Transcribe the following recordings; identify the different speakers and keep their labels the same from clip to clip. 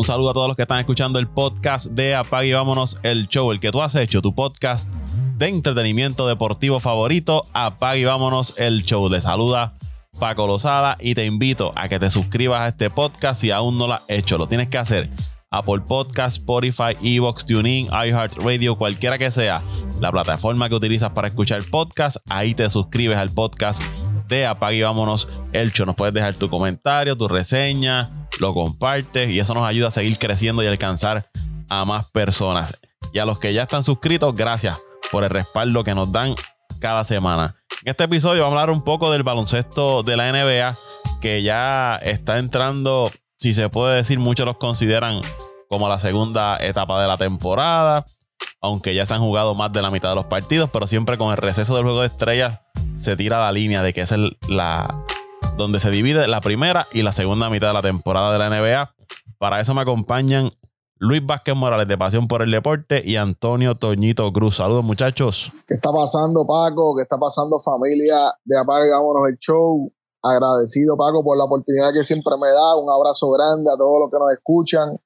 Speaker 1: Un saludo a todos los que están escuchando el podcast de Apague y Vámonos el Show, el que tú has hecho, tu podcast de entretenimiento deportivo favorito. Apague y Vámonos el Show. Le saluda Paco Lozada y te invito a que te suscribas a este podcast si aún no lo has hecho. Lo tienes que hacer. Apple Podcast, Spotify, Evox, TuneIn, iHeartRadio, cualquiera que sea la plataforma que utilizas para escuchar podcast, ahí te suscribes al podcast de Apague y Vámonos el Show. Nos puedes dejar tu comentario, tu reseña, lo compartes y eso nos ayuda a seguir creciendo y alcanzar a más personas. Y a los que ya están suscritos, gracias por el respaldo que nos dan cada semana. En este episodio vamos a hablar un poco del baloncesto de la NBA, que ya está entrando, si se puede decir, muchos los consideran como la segunda etapa de la temporada, aunque ya se han jugado más de la mitad de los partidos, pero siempre con el receso del juego de estrellas se tira la línea de que es el, la, donde se divide la primera y la segunda mitad de la temporada de la NBA. Para eso me acompañan Luis Vázquez Morales de Pasión por el Deporte y Antonio Toñito Cruz. Saludos muchachos.
Speaker 2: ¿Qué está pasando Paco? ¿Qué está pasando familia de Apague Vámonos el Show? Agradecido Paco por la oportunidad que siempre me da. Un abrazo grande a todos los que nos escuchan.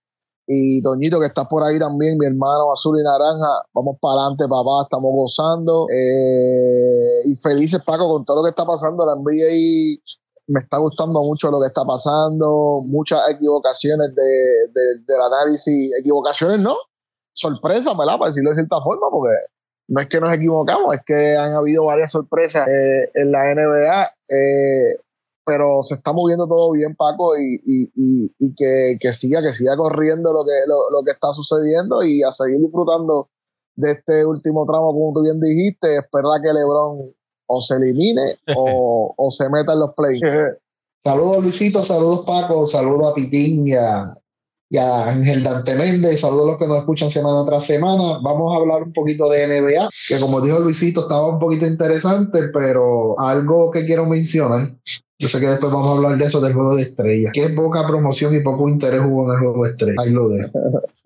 Speaker 2: Y Toñito, que estás por ahí también, mi hermano azul y naranja. Vamos para adelante, papá. Estamos gozando. Eh, y felices, Paco, con todo lo que está pasando. La NBA me está gustando mucho lo que está pasando, muchas equivocaciones de, del análisis, equivocaciones no, sorpresas, ¿verdad? Para decirlo de cierta forma, porque no es que nos equivocamos, es que han habido varias sorpresas eh, en la NBA, eh, pero se está moviendo todo bien, Paco, y, y, que, que, siga, que siga corriendo lo que, lo, lo que está sucediendo y a seguir disfrutando de este último tramo, como tú bien dijiste, esperar que LeBron o se elimine o, o se meta en los plays.
Speaker 3: saludos Luisito, saludos Paco, saludos a Pitín y a, Ángel Dante Méndez, saludos a los que nos escuchan semana tras semana. Vamos a hablar un poquito de NBA, que como dijo Luisito estaba un poquito interesante, pero algo que quiero mencionar yo sé que después vamos a hablar de eso del juego de estrellas. Qué poca promoción y poco interés hubo en el juego de estrellas. Ahí lo dejo.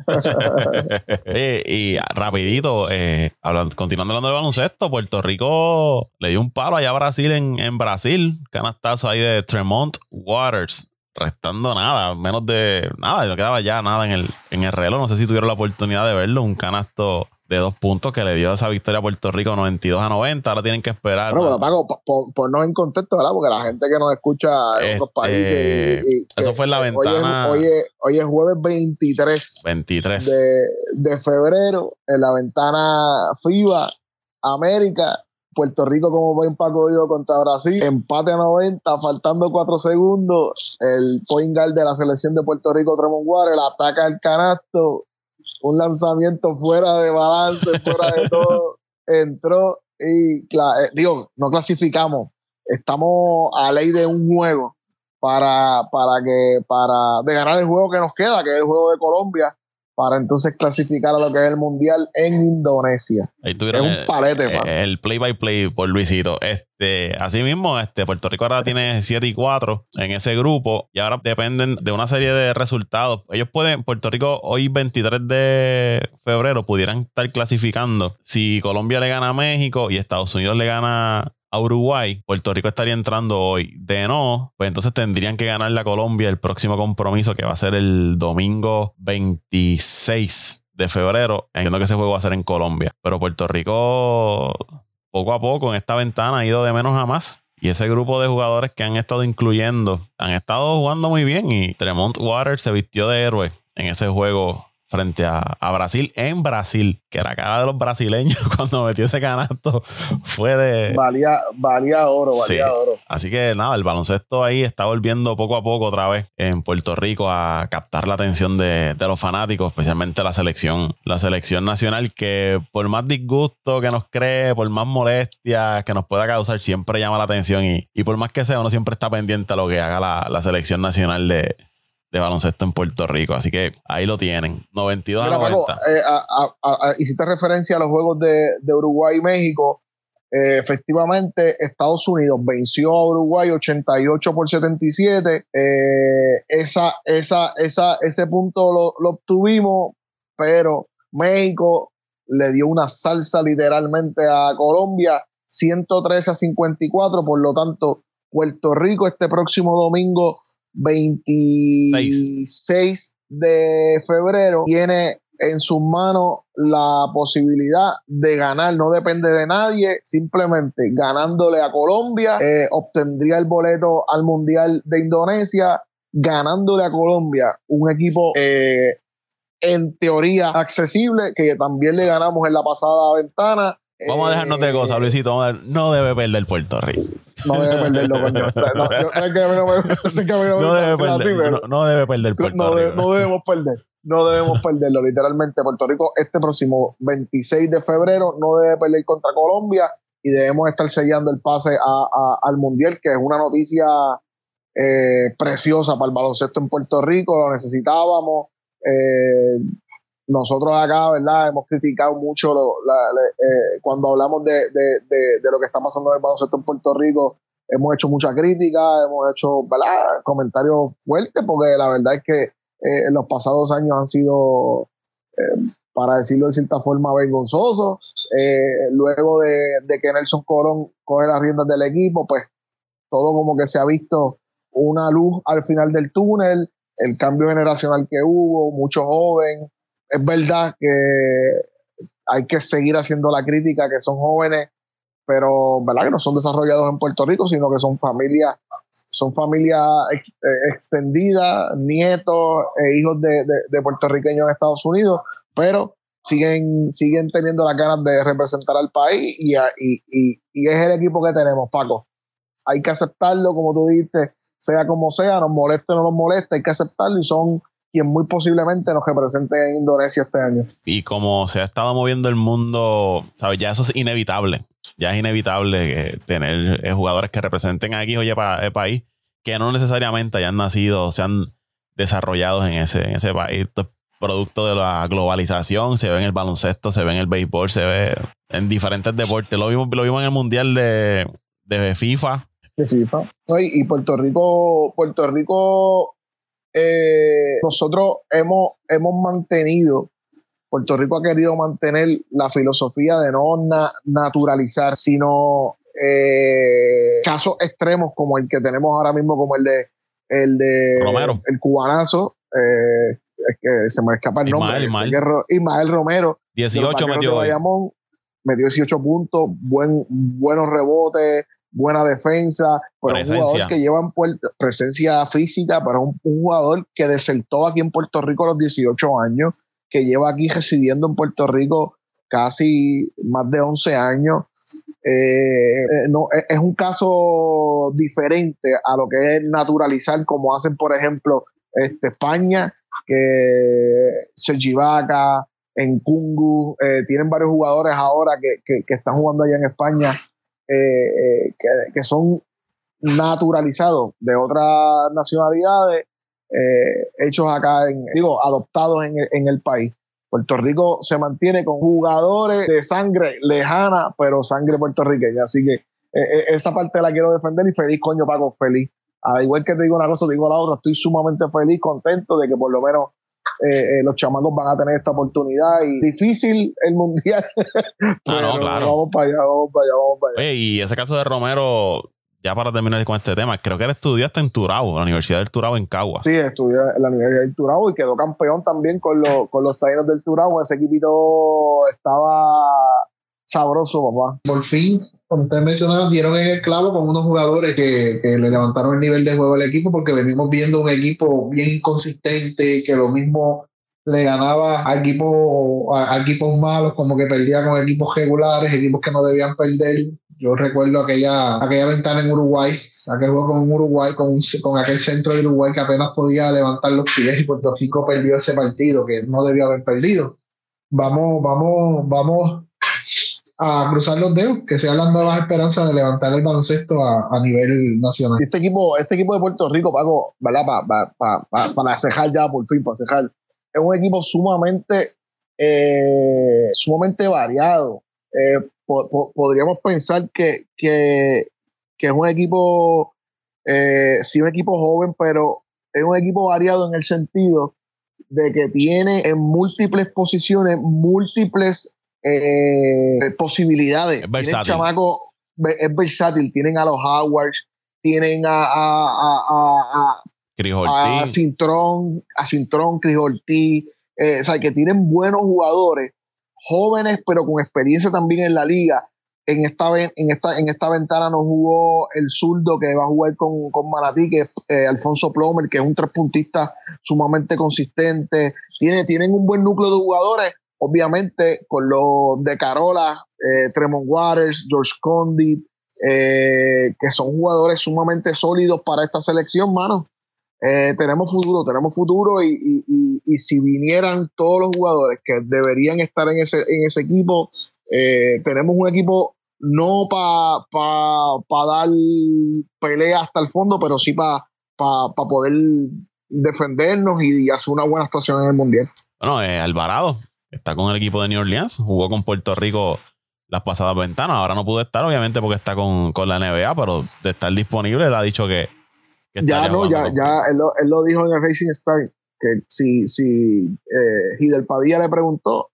Speaker 1: y rapidito, eh, hablando, continuando hablando de baloncesto, Puerto Rico le dio un palo allá a Brasil en, en Brasil. Canastazo ahí de Tremont Waters. Restando nada, menos de nada, no quedaba ya nada en el, en el reloj. No sé si tuvieron la oportunidad de verlo. Un canasto de dos puntos que le dio esa victoria a Puerto Rico 92 a 90. Ahora tienen que esperar.
Speaker 2: Bueno, pero por, no en contexto, ¿verdad? Porque la gente que nos escucha en otros este, países.
Speaker 1: eso fue en la ventana.
Speaker 2: Hoy es, jueves 23.
Speaker 1: 23.
Speaker 2: De, de febrero, en la ventana FIBA, América. Puerto Rico, como buen Paco dijo, contra Brasil. Empate a 90, faltando 4 segundos. El point guard de la selección de Puerto Rico, Tremont Waters, ataca el canasto un lanzamiento fuera de balance, fuera de todo, entró y, eh, digo, no clasificamos, estamos a ley de un juego para, para que, para, de ganar el juego que nos queda, que es el juego de Colombia, para entonces clasificar a lo que es el mundial en Indonesia.
Speaker 1: Ahí es un palete, el, play by play por Luisito. Este, así mismo, este, Puerto Rico ahora tiene 7 y 4 en ese grupo y ahora dependen de una serie de resultados. Ellos pueden, Puerto Rico hoy 23 de febrero pudieran estar clasificando si Colombia le gana a México y Estados Unidos le gana a Uruguay, Puerto Rico estaría entrando hoy. De no, pues entonces tendrían que ganar la Colombia el próximo compromiso que va a ser el domingo 26 de febrero. Entiendo que ese juego va a ser en Colombia. Pero Puerto Rico, poco a poco, en esta ventana ha ido de menos a más. Y ese grupo de jugadores que han estado incluyendo han estado jugando muy bien. Y Tremont Waters se vistió de héroe en ese juego frente a, Brasil en Brasil, que la cara de los brasileños cuando metió ese canasto fue de...
Speaker 2: Valía, valía oro, valía oro.
Speaker 1: Así que nada, el baloncesto ahí está volviendo poco a poco otra vez en Puerto Rico a captar la atención de, los fanáticos, especialmente la selección, la selección nacional, que por más disgusto que nos cree, por más molestia que nos pueda causar, siempre llama la atención y, y por más que sea, uno siempre está pendiente a lo que haga la selección nacional de, de baloncesto en Puerto Rico. Así que ahí lo tienen. 92 a 90.
Speaker 2: Eh, hiciste referencia a los juegos de, Uruguay y México. Eh, efectivamente, Estados Unidos venció a Uruguay 88 por 77. Eh, esa, esa, esa, ese punto lo, lo, obtuvimos, pero México le dio una salsa literalmente a Colombia, 113 a 54. Por lo tanto, Puerto Rico este próximo domingo 26 de febrero tiene en sus manos la posibilidad de ganar, no depende de nadie, simplemente ganándole a Colombia, eh, obtendría el boleto al Mundial de Indonesia, ganándole a Colombia, un equipo eh, en teoría accesible, que también le ganamos en la pasada ventana.
Speaker 1: Vamos a dejarnos de cosas, eh, Luisito. no debe perder Puerto Rico.
Speaker 2: No debe perderlo, coño.
Speaker 1: No debe perder Puerto Rico.
Speaker 2: No debemos perder no debemos perderlo. Literalmente, Puerto Rico este próximo 26 de febrero no debe perder contra Colombia y debemos estar sellando el pase al Mundial, que es una noticia eh, preciosa para el baloncesto en Puerto Rico, lo necesitábamos. Eh, nosotros acá, ¿verdad? Hemos criticado mucho eh, cuando hablamos de, lo que está pasando en el baloncesto en Puerto Rico. Hemos hecho mucha crítica, hemos hecho ¿verdad? comentarios fuertes, porque la verdad es que eh, en los pasados años han sido, eh, para decirlo de cierta forma, vergonzosos. Luego de, que Nelson Colón coge las riendas del equipo, pues todo como que se ha visto una luz al final del túnel, el cambio generacional que hubo, mucho joven. Es verdad que hay que seguir haciendo la crítica, que son jóvenes, pero ¿verdad? que no son desarrollados en Puerto Rico, sino que son familias son familia eh, extendida, nietos e hijos de, puertorriqueños en Estados Unidos, pero siguen, siguen teniendo las ganas de representar al país y, y, es el equipo que tenemos, Paco. Hay que aceptarlo, como tú dijiste, sea como sea, nos moleste o no nos moleste, hay que aceptarlo y son quien muy posiblemente nos represente en Indonesia este año.
Speaker 1: Y como se ha estado moviendo el mundo, ¿sabes? Ya eso es inevitable ya es inevitable tener eh, jugadores que representen aquí oye para el país que no necesariamente hayan nacido o sean desarrollados en ese, en ese país. Esto es producto de la globalización, se ve en el baloncesto, se ve en el béisbol, se ve en diferentes deportes. Lo vimos, lo vimos en el Mundial de, de FIFA.
Speaker 2: De FIFA. Y Puerto Rico, Puerto Rico, eh, nosotros hemos, hemos mantenido Puerto Rico ha querido mantener la filosofía de no naturalizar, sino eh, casos extremos como el que tenemos ahora mismo, como el de el de
Speaker 1: Romero.
Speaker 2: el cubanazo, eh, es que se me escapa el nombre, Ismael, Romero,
Speaker 1: 18 metió,
Speaker 2: metió 18 puntos, buen, buenos rebotes, buena defensa, pero un jugador que lleva en Puerto, presencia física, pero un, un jugador que desertó aquí en Puerto Rico a los 18 años que lleva aquí residiendo en Puerto Rico casi más de 11 años. Eh, eh, no, es un caso diferente a lo que es naturalizar, como hacen, por ejemplo, este, España, que Sergi Vaca, en Kungu, eh, tienen varios jugadores ahora que, están jugando allá en España, que, son naturalizados de otras nacionalidades eh, hechos acá, en, digo, adoptados en el, país. Puerto Rico se mantiene con jugadores de sangre lejana, pero sangre puertorriqueña. Así que eh, eh, esa parte la quiero defender y feliz, coño, Paco, feliz. Al igual que te digo una cosa, te digo la otra, estoy sumamente feliz, contento de que por lo menos los chamacos van a tener esta oportunidad y difícil el mundial.
Speaker 1: Ah, no, claro.
Speaker 2: Vamos para allá, vamos para allá, vamos para allá.
Speaker 1: y ese caso de Romero, ya para terminar con este tema, creo que él estudió hasta en Turabo, la Universidad del Turabo en Caguas.
Speaker 2: Sí, estudió en la Universidad del Turabo y quedó campeón también con, con los talleres del Turabo. Ese equipito estaba sabroso, papá.
Speaker 3: Por fin, como ustedes mencionaron, dieron en el clavo con unos jugadores que, que, le levantaron el nivel de juego al equipo porque venimos viendo un equipo bien inconsistente, que lo mismo le ganaba a equipos, a equipos malos, como que perdía con equipos regulares, equipos que no debían perder yo recuerdo aquella, aquella ventana en Uruguay, aquel juego con Uruguay, con, con aquel centro de Uruguay que apenas podía levantar los pies y Puerto Rico perdió ese partido que no debió haber perdido. Vamos, vamos, vamos a cruzar los dedos, que sean las nuevas esperanzas de levantar el baloncesto a, a nivel nacional.
Speaker 2: Este equipo, este equipo de Puerto Rico, Paco, ¿verdad? para cejar ya, por fin, para cejar, es un equipo sumamente, eh, sumamente variado. Eh, podríamos pensar que, es un equipo, eh, sí, un equipo joven, pero es un equipo variado en el sentido de que tiene en múltiples posiciones, múltiples eh, posibilidades.
Speaker 1: Es versátil.
Speaker 2: chamaco es versátil. Tienen a los Howards, tienen a, a
Speaker 1: Ortiz.
Speaker 2: Cintrón, a Cintrón, Chris Ortiz, eh, o sea, que tienen buenos jugadores, jóvenes, pero con experiencia también en la liga. En esta, en esta, en esta ventana nos jugó el zurdo que va a jugar con, con Manatí, que es eh, Alfonso Plomer, que es un tres puntista sumamente consistente. Tiene, tienen un buen núcleo de jugadores, obviamente, con los de Carola, eh, Tremont Waters, George Condit, eh, que son jugadores sumamente sólidos para esta selección, mano. Eh, tenemos futuro, tenemos futuro y, y- y- si vinieran todos los jugadores que deberían estar en ese, en ese equipo, tenemos un equipo no para pa, pa dar pelea hasta el fondo, pero sí para pa, pa poder defendernos y, hacer una buena actuación en el Mundial.
Speaker 1: Bueno, eh, Alvarado está con el equipo de New Orleans, jugó con Puerto Rico las pasadas ventanas. Ahora no pudo estar, obviamente, porque está con, con la NBA, pero de estar disponible, él ha dicho que. que
Speaker 2: Ya no, ya,
Speaker 1: con-
Speaker 2: ya él lo, él lo dijo en el Racing Star, que si, si eh, Hidel Padilla le preguntó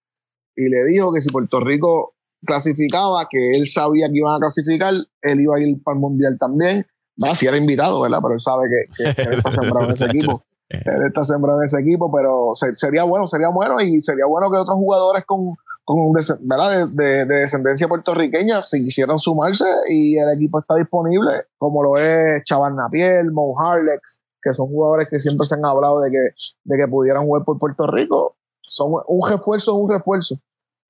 Speaker 2: y le dijo que si Puerto Rico clasificaba, que él sabía que iban a clasificar, él iba a ir para el Mundial también. Va, si era invitado, ¿verdad? Pero él sabe que, que- que él está sembrado en ese equipo. Él está sembrado en ese equipo, pero se- sería bueno, sería bueno y sería bueno que otros jugadores con, con ¿verdad? De, de- de descendencia puertorriqueña si quisieran sumarse y el equipo está disponible, como lo es Chaval Napier, Mo Harlex, que son jugadores que siempre se han hablado de que, de que pudieran jugar por Puerto Rico. Son un refuerzo, es un refuerzo.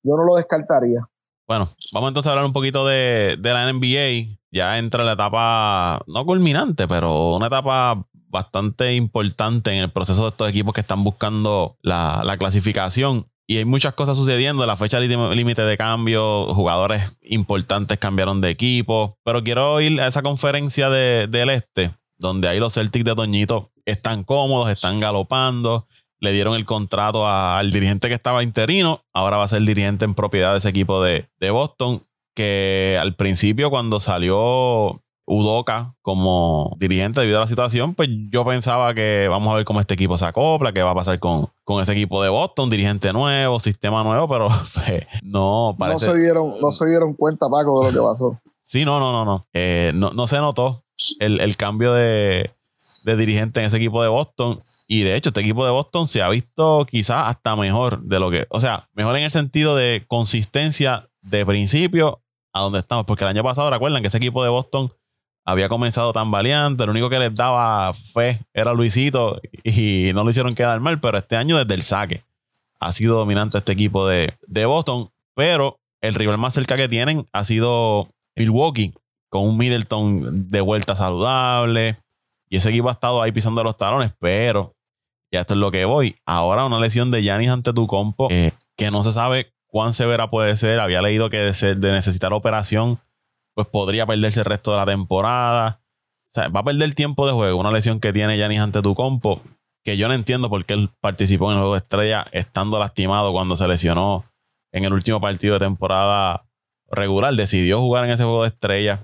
Speaker 2: Yo no lo descartaría.
Speaker 1: Bueno, vamos entonces a hablar un poquito de, de la NBA. Ya entra la etapa, no culminante, pero una etapa bastante importante en el proceso de estos equipos que están buscando la, la clasificación. Y hay muchas cosas sucediendo. La fecha límite de cambio, jugadores importantes cambiaron de equipo. Pero quiero ir a esa conferencia de- del Este, donde ahí los Celtics de Toñito están cómodos, están galopando le dieron el contrato al dirigente que estaba interino, ahora va a ser dirigente en propiedad de ese equipo de, de Boston, que al principio cuando salió Udoka como dirigente debido a la situación, pues yo pensaba que vamos a ver cómo este equipo se acopla, qué va a pasar con, con ese equipo de Boston, dirigente nuevo, sistema nuevo, pero pues, no parece...
Speaker 2: No se dieron, no se dieron cuenta, Paco, de lo que pasó.
Speaker 1: Sí, no, no, no, no. Eh, no, no se notó el, el cambio de, de dirigente en ese equipo de Boston. Y de hecho, este equipo de Boston se ha visto quizás hasta mejor de lo que. O sea, mejor en el sentido de consistencia de principio a donde estamos. Porque el año pasado, recuerdan que ese equipo de Boston había comenzado tan valiente. El único que les daba fe era Luisito y no lo hicieron quedar mal. Pero este año, desde el saque, ha sido dominante este equipo de, de Boston. Pero el rival más cerca que tienen ha sido Milwaukee, con un Middleton de vuelta saludable. Y ese equipo ha estado ahí pisando los talones, pero ya esto es lo que voy. Ahora una lesión de Yanis ante tu compo, eh, que no se sabe cuán severa puede ser. Había leído que de, de necesitar operación, pues podría perderse el resto de la temporada. O sea, va a perder tiempo de juego. Una lesión que tiene Yanis ante tu compo, que yo no entiendo por qué él participó en el juego de estrella estando lastimado cuando se lesionó en el último partido de temporada regular. Decidió jugar en ese juego de estrella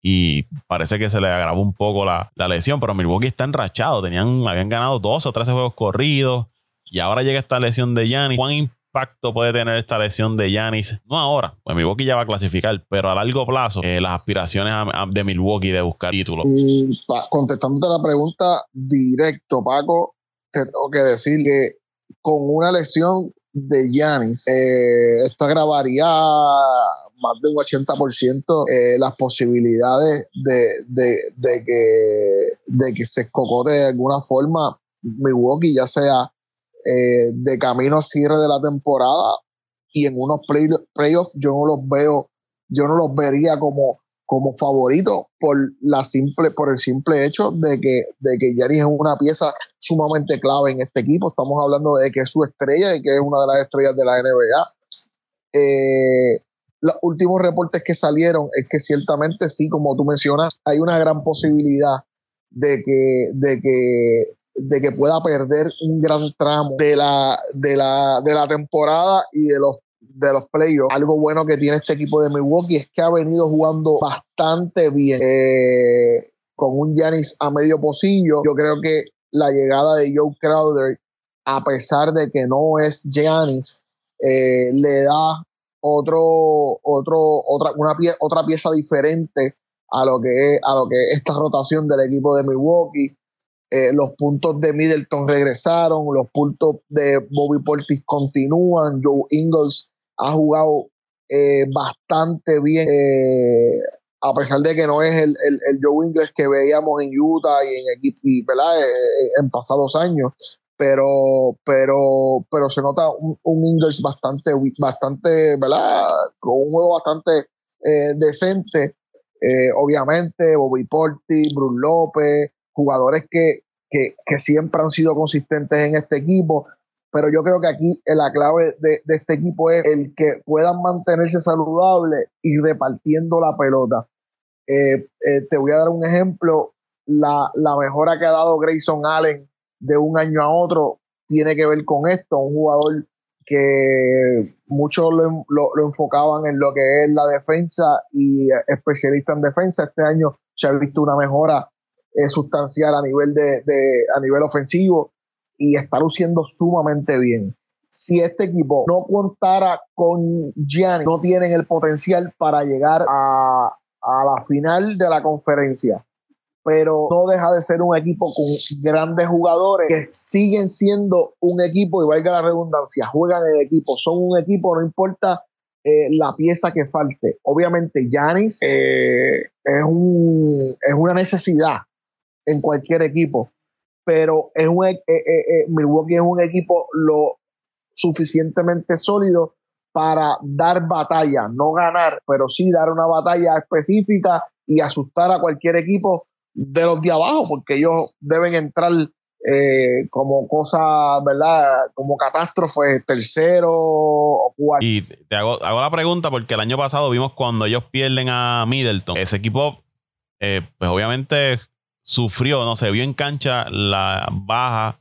Speaker 1: y parece que se le agravó un poco la, la lesión, pero Milwaukee está enrachado. Tenían, habían ganado 12 o 13 juegos corridos y ahora llega esta lesión de Giannis. ¿Cuán impacto puede tener esta lesión de Giannis? No ahora, pues Milwaukee ya va a clasificar, pero a largo plazo, eh, las aspiraciones de Milwaukee de buscar títulos.
Speaker 2: Y contestándote la pregunta directo, Paco, te tengo que decir que con una lesión de Yanis, eh, esto agravaría más de un 80% eh, las posibilidades de, de, de que, de que se escocote de alguna forma Milwaukee, ya sea eh, de camino cierre de la temporada y en unos play- playoffs yo no los veo, yo no los vería como como favorito por la simple por el simple hecho de que de que Yanis es una pieza sumamente clave en este equipo. Estamos hablando de que es su estrella y que es una de las estrellas de la NBA Eh, los últimos reportes que salieron es que ciertamente sí como tú mencionas hay una gran posibilidad de que de que de que pueda perder un gran tramo de la, de la, de la temporada y de los de los playoffs. Algo bueno que tiene este equipo de Milwaukee es que ha venido jugando bastante bien eh, con un Giannis a medio pocillo. Yo creo que la llegada de Joe Crowder, a pesar de que no es Giannis, eh, le da otro, otro, otra, una otra pieza diferente a lo que a lo que es esta rotación del equipo de Milwaukee. Eh, los puntos de Middleton regresaron, los puntos de Bobby Portis continúan, Joe Ingles ha jugado eh, bastante bien, eh, a pesar de que no es el, el, Joe Ingles que veíamos en Utah y en equipo, ¿verdad? en pasados años, pero, pero, pero se nota un, un Ingles bastante, bastante, ¿verdad? Con un juego bastante decente. obviamente, Bobby Portis, Bruce López, jugadores que, siempre han sido consistentes en este equipo, pero yo creo que aquí la clave de, este equipo es el que puedan mantenerse saludable y repartiendo la pelota. Eh, eh, te voy a dar un ejemplo, la, mejora que ha dado Grayson Allen de un año a otro tiene que ver con esto, un jugador que muchos lo, lo, enfocaban en lo que es la defensa y especialista en defensa. Este año se ha visto una mejora sustancial a nivel, de, a nivel ofensivo y está luciendo sumamente bien. Si este equipo no contara con Gianni, no tienen el potencial para llegar a, a la final de la conferencia pero no deja de ser un equipo con grandes jugadores que siguen siendo un equipo, y valga la redundancia, juegan en equipo, son un equipo, no importa eh, la pieza que falte. Obviamente, Yanis eh, es, un, es una necesidad en cualquier equipo. Pero es un, eh, eh, eh, Milwaukee es un equipo lo suficientemente sólido para dar batalla, no ganar, pero sí dar una batalla específica y asustar a cualquier equipo de los de abajo, porque ellos deben entrar como cosa, ¿verdad? Como catástrofe, tercero o cuarto.
Speaker 1: Y te hago, hago, la pregunta porque el año pasado vimos cuando ellos pierden a Middleton. Ese equipo, pues obviamente sufrió, no se vio en cancha la baja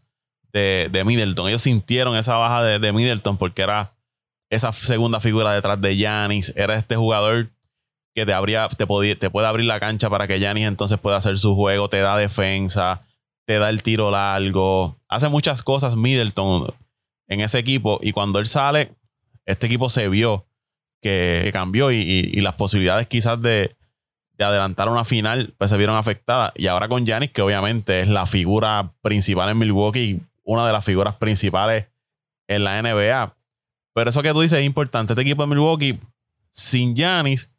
Speaker 1: de, de Middleton. Ellos sintieron esa baja de, de, Middleton porque era esa segunda figura detrás de Yanis. Era este jugador que te, abría, te, te puede abrir la cancha para que Yanis entonces pueda hacer su juego, te da defensa, te da el tiro largo. Hace muchas cosas Middleton en ese equipo y cuando él sale, este equipo se vio que, cambió y, las posibilidades quizás de, de adelantar una final, pues se vieron afectadas. Y ahora con Giannis, que obviamente es la figura principal en Milwaukee, una de las figuras principales en la NBA. Pero eso que tú dices es importante. Este equipo de Milwaukee, sin Giannis,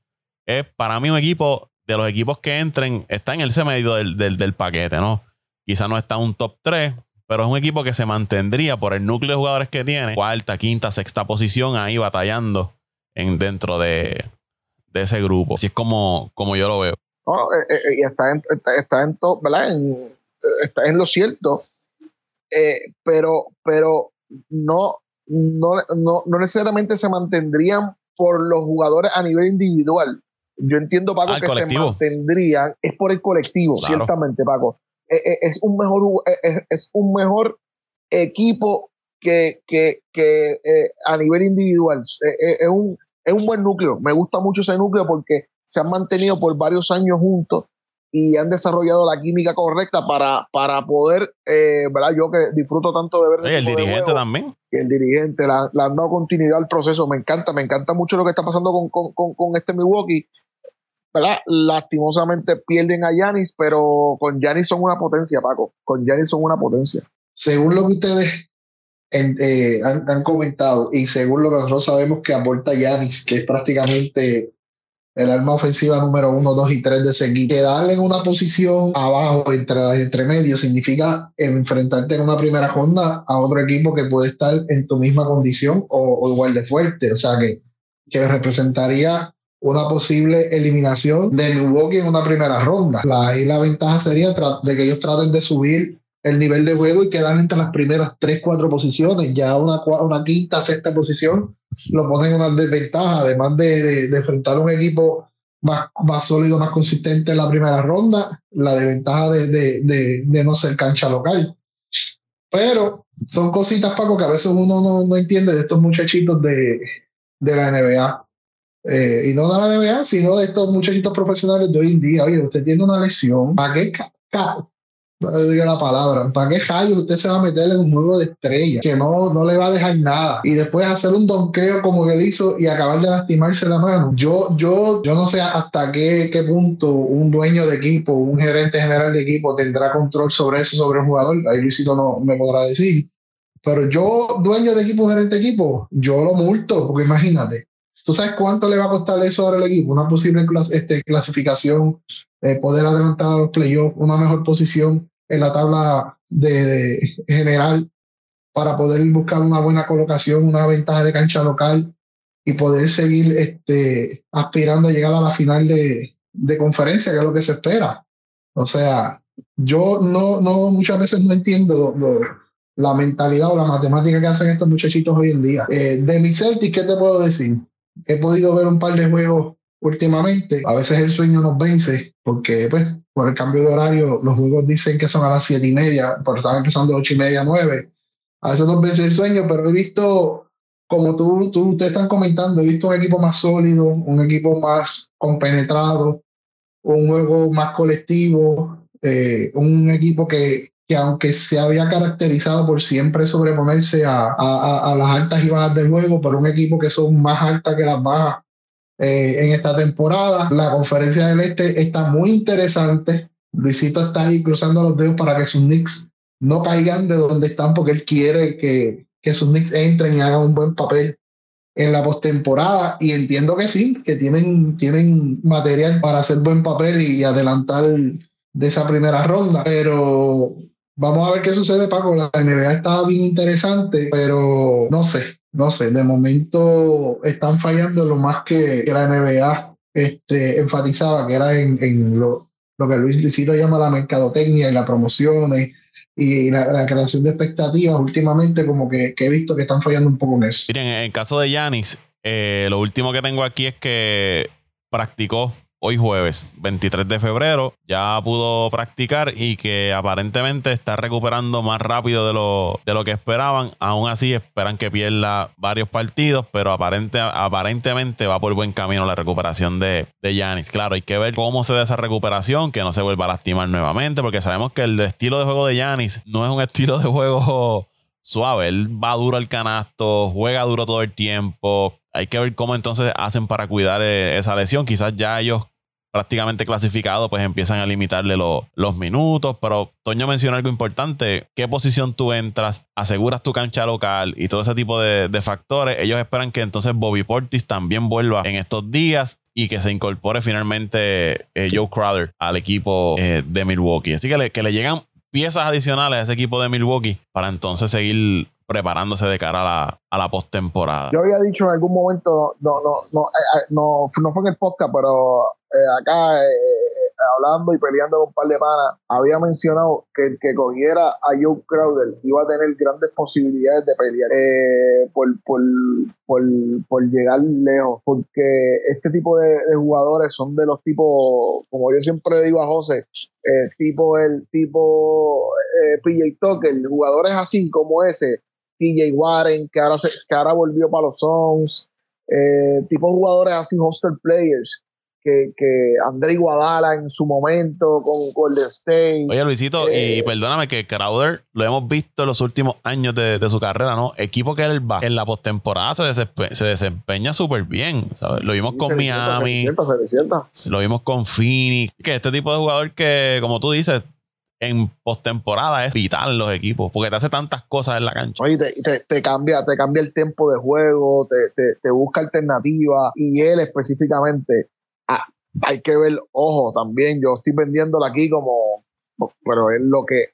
Speaker 1: es para mí un equipo de los equipos que entren, está en el medio del, del, paquete, ¿no? Quizá no está un top 3, pero es un equipo que se mantendría por el núcleo de jugadores que tiene, cuarta, quinta, sexta posición ahí batallando en, dentro de, de ese grupo. Así es como, como yo lo veo.
Speaker 2: Eh, eh, y está en, está, en todo, ¿verdad? está en lo cierto. Eh, pero, pero no, no, no, no, necesariamente se mantendrían por los jugadores a nivel individual. Yo entiendo, Paco, ah, que se mantendrían, es por el colectivo, ciertamente, Paco. es, un mejor, es, un mejor equipo que, que, que a nivel individual. es un, es un buen núcleo. Me gusta mucho ese núcleo porque se han mantenido por varios años juntos y han desarrollado la química correcta para, para poder, eh, ¿verdad? Yo que disfruto tanto de ver.
Speaker 1: Sí, el dirigente también.
Speaker 2: Y el dirigente, le han dado continuidad al proceso. Me encanta, me encanta mucho lo que está pasando con, con, con, este Milwaukee. ¿verdad? Lastimosamente pierden a Yanis, pero con Yanis son una potencia, Paco. Con Yanis son una potencia.
Speaker 3: Según lo que ustedes eh, han, comentado, y según lo que nosotros sabemos que aporta Yanis, que es prácticamente el arma ofensiva número uno, dos y tres de seguir, quedarle en una posición abajo entre, entre medios significa enfrentarte en una primera ronda a otro equipo que puede estar en tu misma condición o, igual de fuerte. O sea que, que representaría una posible eliminación de Milwaukee en una primera ronda. La, ahí la ventaja sería de que ellos traten de subir el nivel de juego y quedan entre las primeras tres, cuatro posiciones. Ya una, una quinta, sexta posición lo ponen en una desventaja, además de, de, enfrentar un equipo más, más sólido, más consistente en la primera ronda, la desventaja de, de, de no ser cancha local. Pero son cositas, Paco, que a veces uno no, no entiende de estos muchachitos de, de la NBA. Eh, y no de la NBA, sino de estos muchachitos profesionales de hoy en día. Oye, usted tiene una lesión, ¿para qué diga la palabra. ¿Para qué Jayo usted se va a meter en un juego de estrella que no, no le va a dejar nada? Y después hacer un donqueo como él hizo y acabar de lastimarse la mano. Yo, yo, yo no sé hasta qué, qué punto un dueño de equipo, un gerente general de equipo tendrá control sobre eso, sobre un jugador. Ahí Luisito no me podrá decir. Pero yo, dueño de equipo, gerente de equipo, yo lo multo, porque imagínate, ¿Tú sabes cuánto le va a costar eso ahora al equipo? Una posible este, clasificación, eh, poder adelantar a los playoffs, una mejor posición en la tabla de, general para poder buscar una buena colocación, una ventaja de cancha local y poder seguir este, aspirando a llegar a la final de, de conferencia, que es lo que se espera. O sea, yo no, no muchas veces no entiendo la mentalidad o la matemática que hacen estos muchachitos hoy en día. Eh, de mi Celtics, ¿qué te puedo decir? he podido ver un par de juegos últimamente. A veces el sueño nos vence porque, pues, por el cambio de horario, los juegos dicen que son a las siete y media, pero están empezando a ocho y media, nueve. A veces nos vence el sueño, pero he visto, como tú, tú te están comentando, he visto un equipo más sólido, un equipo más compenetrado, un juego más colectivo, eh, un equipo que, que aunque se había caracterizado por siempre sobreponerse a, a, a, las altas y bajas del juego, por un equipo que son más altas que las bajas eh, en esta temporada. La conferencia del Este está muy interesante. Luisito está ahí cruzando los dedos para que sus Knicks no caigan de donde están porque él quiere que, que sus Knicks entren y hagan un buen papel en la postemporada y entiendo que sí, que tienen, tienen material para hacer buen papel y adelantar de esa primera ronda, pero Vamos a ver qué sucede, Paco. La NBA está bien interesante, pero no sé, no sé. De momento están fallando lo más que, la NBA este, enfatizaba, que era en, lo, lo, que Luis Luisito llama la mercadotecnia y la promoción y la, creación de expectativas. Últimamente, como que, he visto que están fallando un poco en eso.
Speaker 1: Miren, en el caso de Yanis, eh, lo último que tengo aquí es que practicó hoy jueves 23 de febrero ya pudo practicar y que aparentemente está recuperando más rápido de lo, de lo que esperaban. Aún así esperan que pierda varios partidos, pero aparente, aparentemente va por buen camino la recuperación de Yanis. claro, hay que ver cómo se da esa recuperación, que no se vuelva a lastimar nuevamente, porque sabemos que el estilo de juego de Yanis no es un estilo de juego suave. Él va duro al canasto, juega duro todo el tiempo. Hay que ver cómo entonces hacen para cuidar eh, esa lesión. Quizás ya ellos prácticamente clasificados, pues empiezan a limitarle los minutos. Pero Toño menciona algo importante: qué posición tú entras, aseguras tu cancha local y todo ese tipo de, factores. Ellos esperan que entonces Bobby Portis también vuelva en estos días y que se incorpore finalmente eh, Joe Crowder al equipo eh, de Milwaukee. Así que le llegan piezas adicionales a ese equipo de Milwaukee para entonces seguir preparándose de cara a la, a la postemporada.
Speaker 2: Yo había dicho en algún momento, no, no, no, eh, eh, no, no fue en el podcast, pero eh, acá hablando y peleando con un par de panas, había mencionado que el que cogiera a Joe Crowder iba a tener grandes posibilidades de pelear por, por, por, por, llegar lejos, porque este tipo de, de, jugadores son de los tipos, como yo siempre digo a José, tipo el tipo PJ Tucker, jugadores así como ese, TJ Warren, que ahora, se, que ahora volvió para los Suns, eh, tipo jugadores así, hostel players, que, que André Guadala en su momento con Golden State.
Speaker 1: Oye, Luisito, y eh, perdóname que Crowder lo hemos visto en los últimos años de, su carrera, ¿no? Equipo que él va en la postemporada se, se, desempeña súper bien, ¿sabes? Lo vimos con Miami. Lo vimos con Phoenix. Que este tipo de jugador que, como tú dices, en postemporada es vital los equipos, porque te hace tantas cosas en la cancha.
Speaker 2: Oye, te, te, cambia, te cambia el tiempo de juego, te, te busca alternativas, y él específicamente, hay que ver, ojo, también, yo estoy vendiéndolo aquí como, pero es lo que,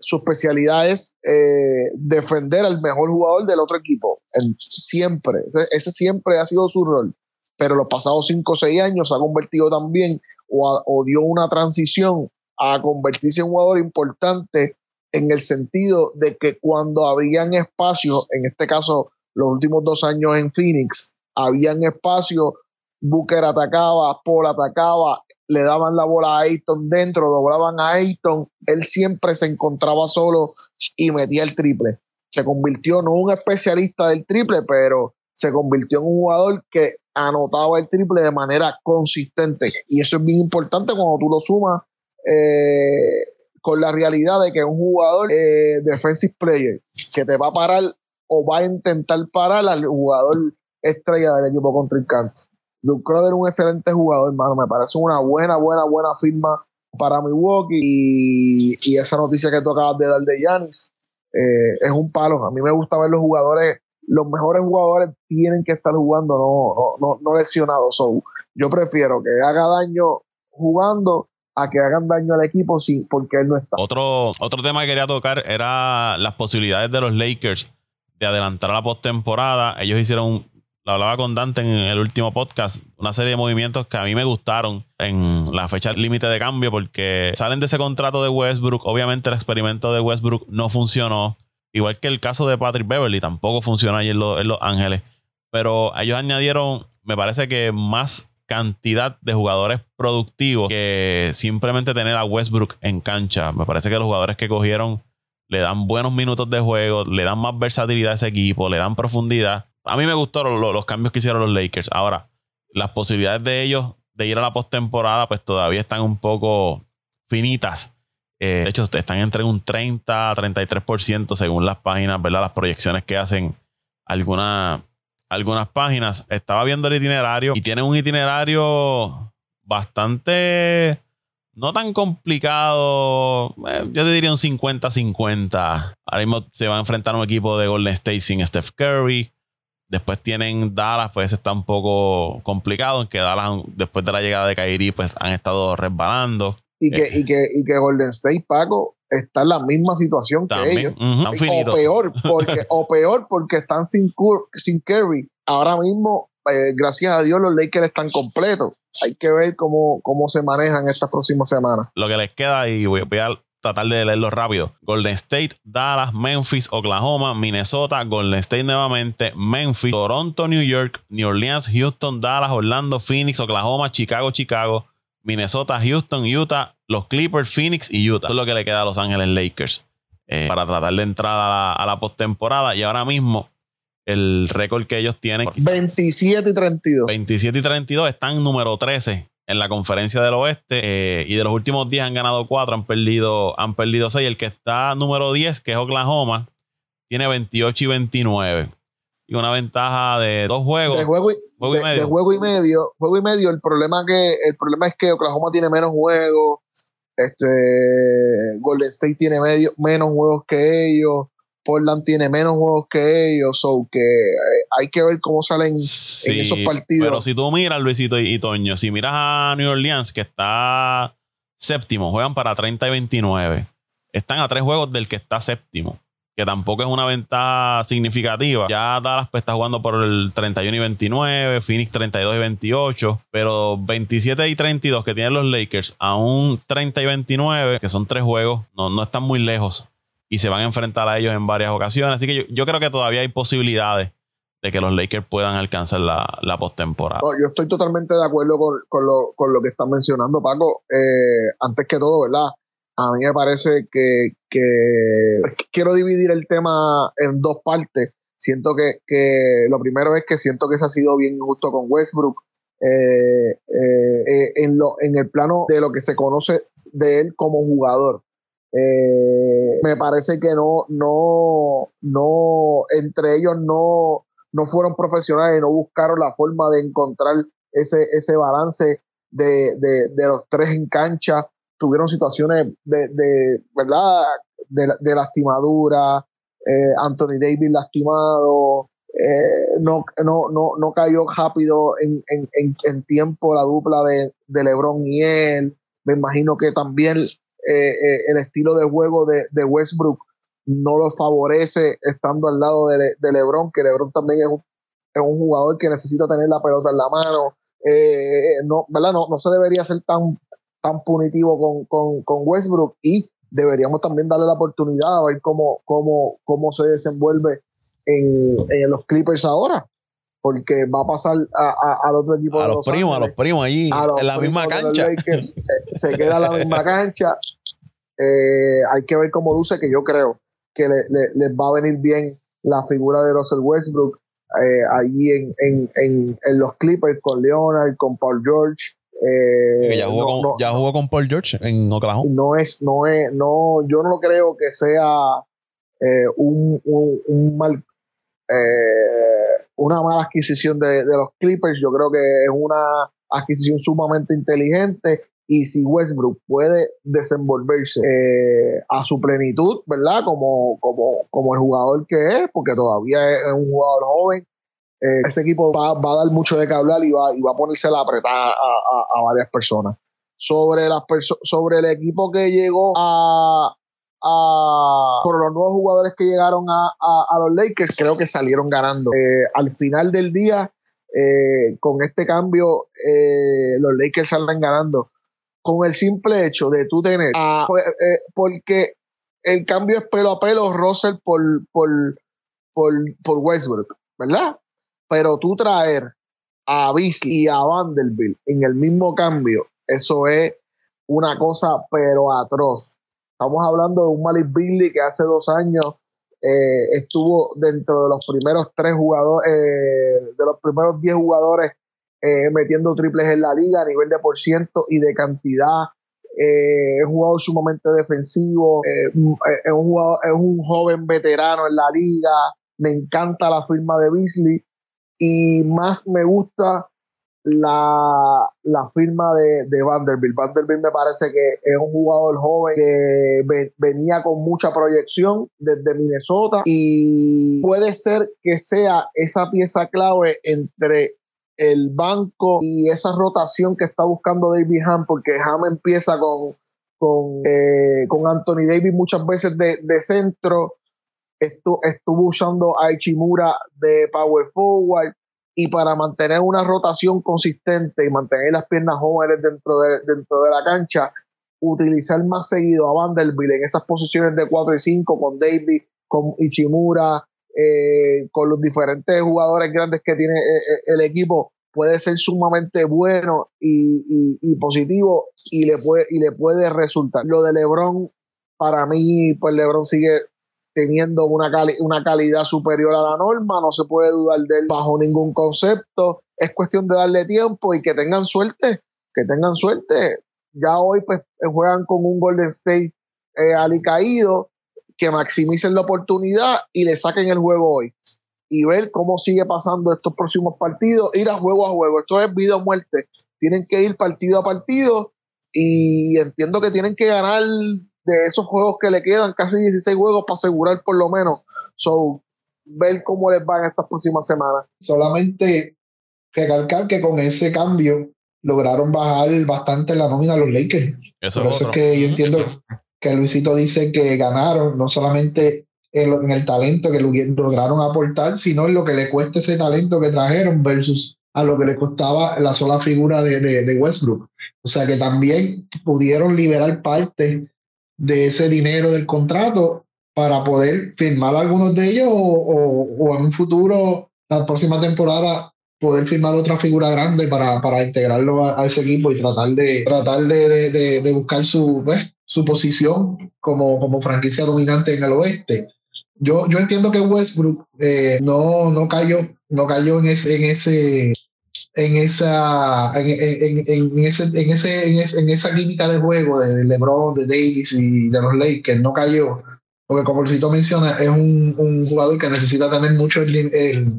Speaker 2: su especialidad es eh, defender al mejor jugador del otro equipo, siempre, ese, siempre ha sido su rol, pero los pasados 5 o 6 años ha convertido también o, dio una transición a convertirse en jugador importante en el sentido de que cuando habían espacio, en este caso los últimos dos años en Phoenix, habían espacio, Booker atacaba, Paul atacaba, le daban la bola a Ayton dentro, doblaban a Ayton, él siempre se encontraba solo y metía el triple. Se convirtió no un especialista del triple, pero se convirtió en un jugador que anotaba el triple de manera consistente. Y eso es bien importante cuando tú lo sumas eh, con la realidad de que un jugador eh, defensive player que te va a parar o va a intentar parar al jugador estrella del equipo contrincante. Luke Crowder es un excelente jugador, hermano. Me parece una buena, buena, buena firma para Milwaukee. Y, esa noticia que tú acabas de dar de Yanis eh, es un palo. A mí me gusta ver los jugadores, los mejores jugadores tienen que estar jugando, no, no, no, lesionados. yo prefiero que haga daño jugando a que hagan daño al equipo sin, porque él no está.
Speaker 1: Otro, otro tema que quería tocar era las posibilidades de los Lakers de adelantar la postemporada. Ellos hicieron lo hablaba con Dante en el último podcast, una serie de movimientos que a mí me gustaron en la fecha límite de cambio porque salen de ese contrato de Westbrook. Obviamente el experimento de Westbrook no funcionó, igual que el caso de Patrick Beverly, tampoco funcionó ahí en, en Los Ángeles. Pero ellos añadieron, me parece que más cantidad de jugadores productivos que simplemente tener a Westbrook en cancha. Me parece que los jugadores que cogieron le dan buenos minutos de juego, le dan más versatilidad a ese equipo, le dan profundidad a mí me gustaron los, cambios que hicieron los Lakers. Ahora, las posibilidades de ellos de ir a la postemporada, pues todavía están un poco finitas. Eh, de hecho, están entre un 30 a 33% según las páginas, ¿verdad? Las proyecciones que hacen algunas, algunas páginas. Estaba viendo el itinerario y tienen un itinerario bastante no tan complicado. Eh, yo te diría un 50-50. Ahora mismo se va a enfrentar a un equipo de Golden State sin Steph Curry. Después tienen Dallas, pues está un poco complicado, en que Dallas, después de la llegada de Kyrie, pues han estado resbalando.
Speaker 2: Y que, y que, y que Golden State, Paco, está en la misma situación que ellos. o peor, porque, o peor, porque están sin, sin Curry. Ahora mismo, eh, gracias a Dios, los Lakers están completos. Hay que ver cómo, cómo se manejan estas próximas semanas.
Speaker 1: Lo que les queda, y voy, voy a tratar de leerlo rápido. Golden State, Dallas, Memphis, Oklahoma, Minnesota, Golden State nuevamente, Memphis, Toronto, New York, New Orleans, Houston, Dallas, Orlando, Phoenix, Oklahoma, Chicago, Chicago, Minnesota, Houston, Utah, los Clippers, Phoenix y Utah. Eso es lo que le queda a Los Ángeles Lakers eh, para tratar de entrar a la, a la postemporada. Y ahora mismo el récord que ellos tienen.
Speaker 2: 27 y 32.
Speaker 1: 27 y 32 están número 13 en la conferencia del oeste eh, y de los últimos 10 han ganado 4, han perdido, han perdido 6. El que está número 10, que es Oklahoma, tiene 28 y 29. Y una ventaja de dos juegos.
Speaker 2: De juego y, medio. juego y medio. Juego y medio. El problema, que, el problema es que Oklahoma tiene menos juegos. Este, Golden State tiene medio, menos juegos que ellos. Portland tiene menos juegos que ellos, o que eh, hay que ver cómo salen en esos partidos.
Speaker 1: Pero si tú miras, Luisito y, Toño, si miras a New Orleans, que está séptimo, juegan para 30 y 29. Están a tres juegos del que está séptimo, que tampoco es una ventaja significativa. Ya Dallas pues, está jugando por el 31 y 29, Phoenix 32 y 28, pero 27 y 32 que tienen los Lakers, a un 30 y 29, que son tres juegos, no, no están muy lejos y se van a enfrentar a ellos en varias ocasiones. Así que yo, creo que todavía hay posibilidades de que los Lakers puedan alcanzar la, la postemporada.
Speaker 2: yo estoy totalmente de acuerdo con, lo, que están mencionando, Paco. Eh, antes que todo, ¿verdad? A mí me parece que, quiero dividir el tema en dos partes. Siento que, lo primero es que siento que se ha sido bien injusto con Westbrook. Eh, eh, en, lo, en el plano de lo que se conoce de él como jugador. Eh, me parece que no, no, no, entre ellos no, no fueron profesionales, no buscaron la forma de encontrar ese, ese balance de, de, los tres en cancha. Tuvieron situaciones de, de ¿verdad? De, lastimadura, eh, Anthony Davis lastimado, eh, no, no, no, no cayó rápido en, en, en, tiempo la dupla de, de LeBron y él. Me imagino que también eh, eh, el estilo de juego de, Westbrook no lo favorece estando al lado de, LeBron, que LeBron también es un, jugador que necesita tener la pelota en la mano. Eh, no, ¿verdad? No, no se debería ser tan, tan punitivo con, Westbrook y deberíamos también darle la oportunidad a ver cómo, cómo, cómo se desenvuelve en, en los Clippers ahora porque va a pasar al otro equipo.
Speaker 1: A los, primos, a los primos allí, en la misma cancha.
Speaker 2: se queda en la misma cancha. Eh, hay que ver cómo luce, que yo creo que les va a venir bien la figura de Russell Westbrook eh, allí en, en, en, los Clippers con Leonard, con Paul George. Eh,
Speaker 1: ya, jugó con, ya jugó con Paul George en Oklahoma.
Speaker 2: No es, no es, no, yo no creo que sea eh, un, un, mal, eh, una mala adquisición de, de, los Clippers. Yo creo que es una adquisición sumamente inteligente. Y si Westbrook puede desenvolverse a su plenitud, ¿verdad? Como, como, como el jugador que es, porque todavía es un jugador joven, eh, ese equipo va, a dar mucho de qué hablar y va, y va a ponerse la apretada a, varias personas. Sobre, las sobre el equipo que llegó a, por los nuevos jugadores que llegaron a, los Lakers, creo que salieron ganando. Eh, al final del día, eh, con este cambio, los Lakers salen ganando. Con el simple hecho de tú tener, pues, porque el cambio es pelo a pelo, Russell por, por, por, por Westbrook, ¿verdad? Pero tú traer a Beasley y a Vanderbilt en el mismo cambio, eso es una cosa pero atroz. Estamos hablando de un Malik Beasley que hace dos años eh, estuvo dentro de los primeros tres jugadores, eh, de los primeros diez jugadores eh, metiendo triples en la liga a nivel de por ciento y de cantidad. es un jugador sumamente defensivo, es, un es un joven veterano en la liga. Me encanta la firma de Beasley y más me gusta la, firma de, de, Vanderbilt. Vanderbilt me parece que es un jugador joven que venía con mucha proyección desde Minnesota y puede ser que sea esa pieza clave entre el banco y esa rotación que está buscando David Ham, porque Ham empieza con, con, eh, con Anthony Davis muchas veces de, de centro estuvo, estuvo usando a Ichimura de power forward y para mantener una rotación consistente y mantener las piernas jóvenes dentro de, dentro de la cancha, utilizar más seguido a Vanderbilt en esas posiciones de 4 y 5 con Davis, con Ichimura, eh, con los diferentes jugadores grandes que tiene eh, eh, el equipo, puede ser sumamente bueno y, y, positivo y le, puede, y le puede resultar. Lo de LeBron, para mí, pues LeBron sigue teniendo una, una calidad superior a la norma, no se puede dudar de él bajo ningún concepto, es cuestión de darle tiempo y que tengan suerte, que tengan suerte. Ya hoy pues juegan con un Golden State eh, alicaído, que maximicen la oportunidad y le saquen el juego hoy. Y ver cómo sigue pasando estos próximos partidos, ir a juego a juego. Esto es vida o muerte. Tienen que ir partido a partido y entiendo que tienen que ganar de esos juegos que le quedan, casi 16 juegos para asegurar por lo menos. So, ver cómo les van estas próximas semanas.
Speaker 3: Solamente recalcar que con ese cambio lograron bajar bastante la nómina a los Lakers. Eso Por eso es que yo entiendo que Luisito dice que ganaron, no solamente en, el talento que lograron aportar, sino en lo que le cuesta ese talento que trajeron versus a lo que le costaba la sola figura de, de, de Westbrook. O sea que también pudieron liberar parte de ese dinero del contrato para poder firmar algunos de ellos o, en un futuro, la próxima temporada, poder firmar otra figura grande para, para integrarlo a, ese equipo y tratar de, tratar de, de, buscar su, pues, su posición como, como franquicia dominante en el oeste. Yo, yo entiendo que Westbrook eh, no, no, cayó, no cayó en ese, en ese en esa, en, en, ese, en, ese, en, esa química de juego de LeBron, de Davis y de los Lakers, no cayó. Porque como Luisito menciona, es un, un, jugador que necesita tener mucho el,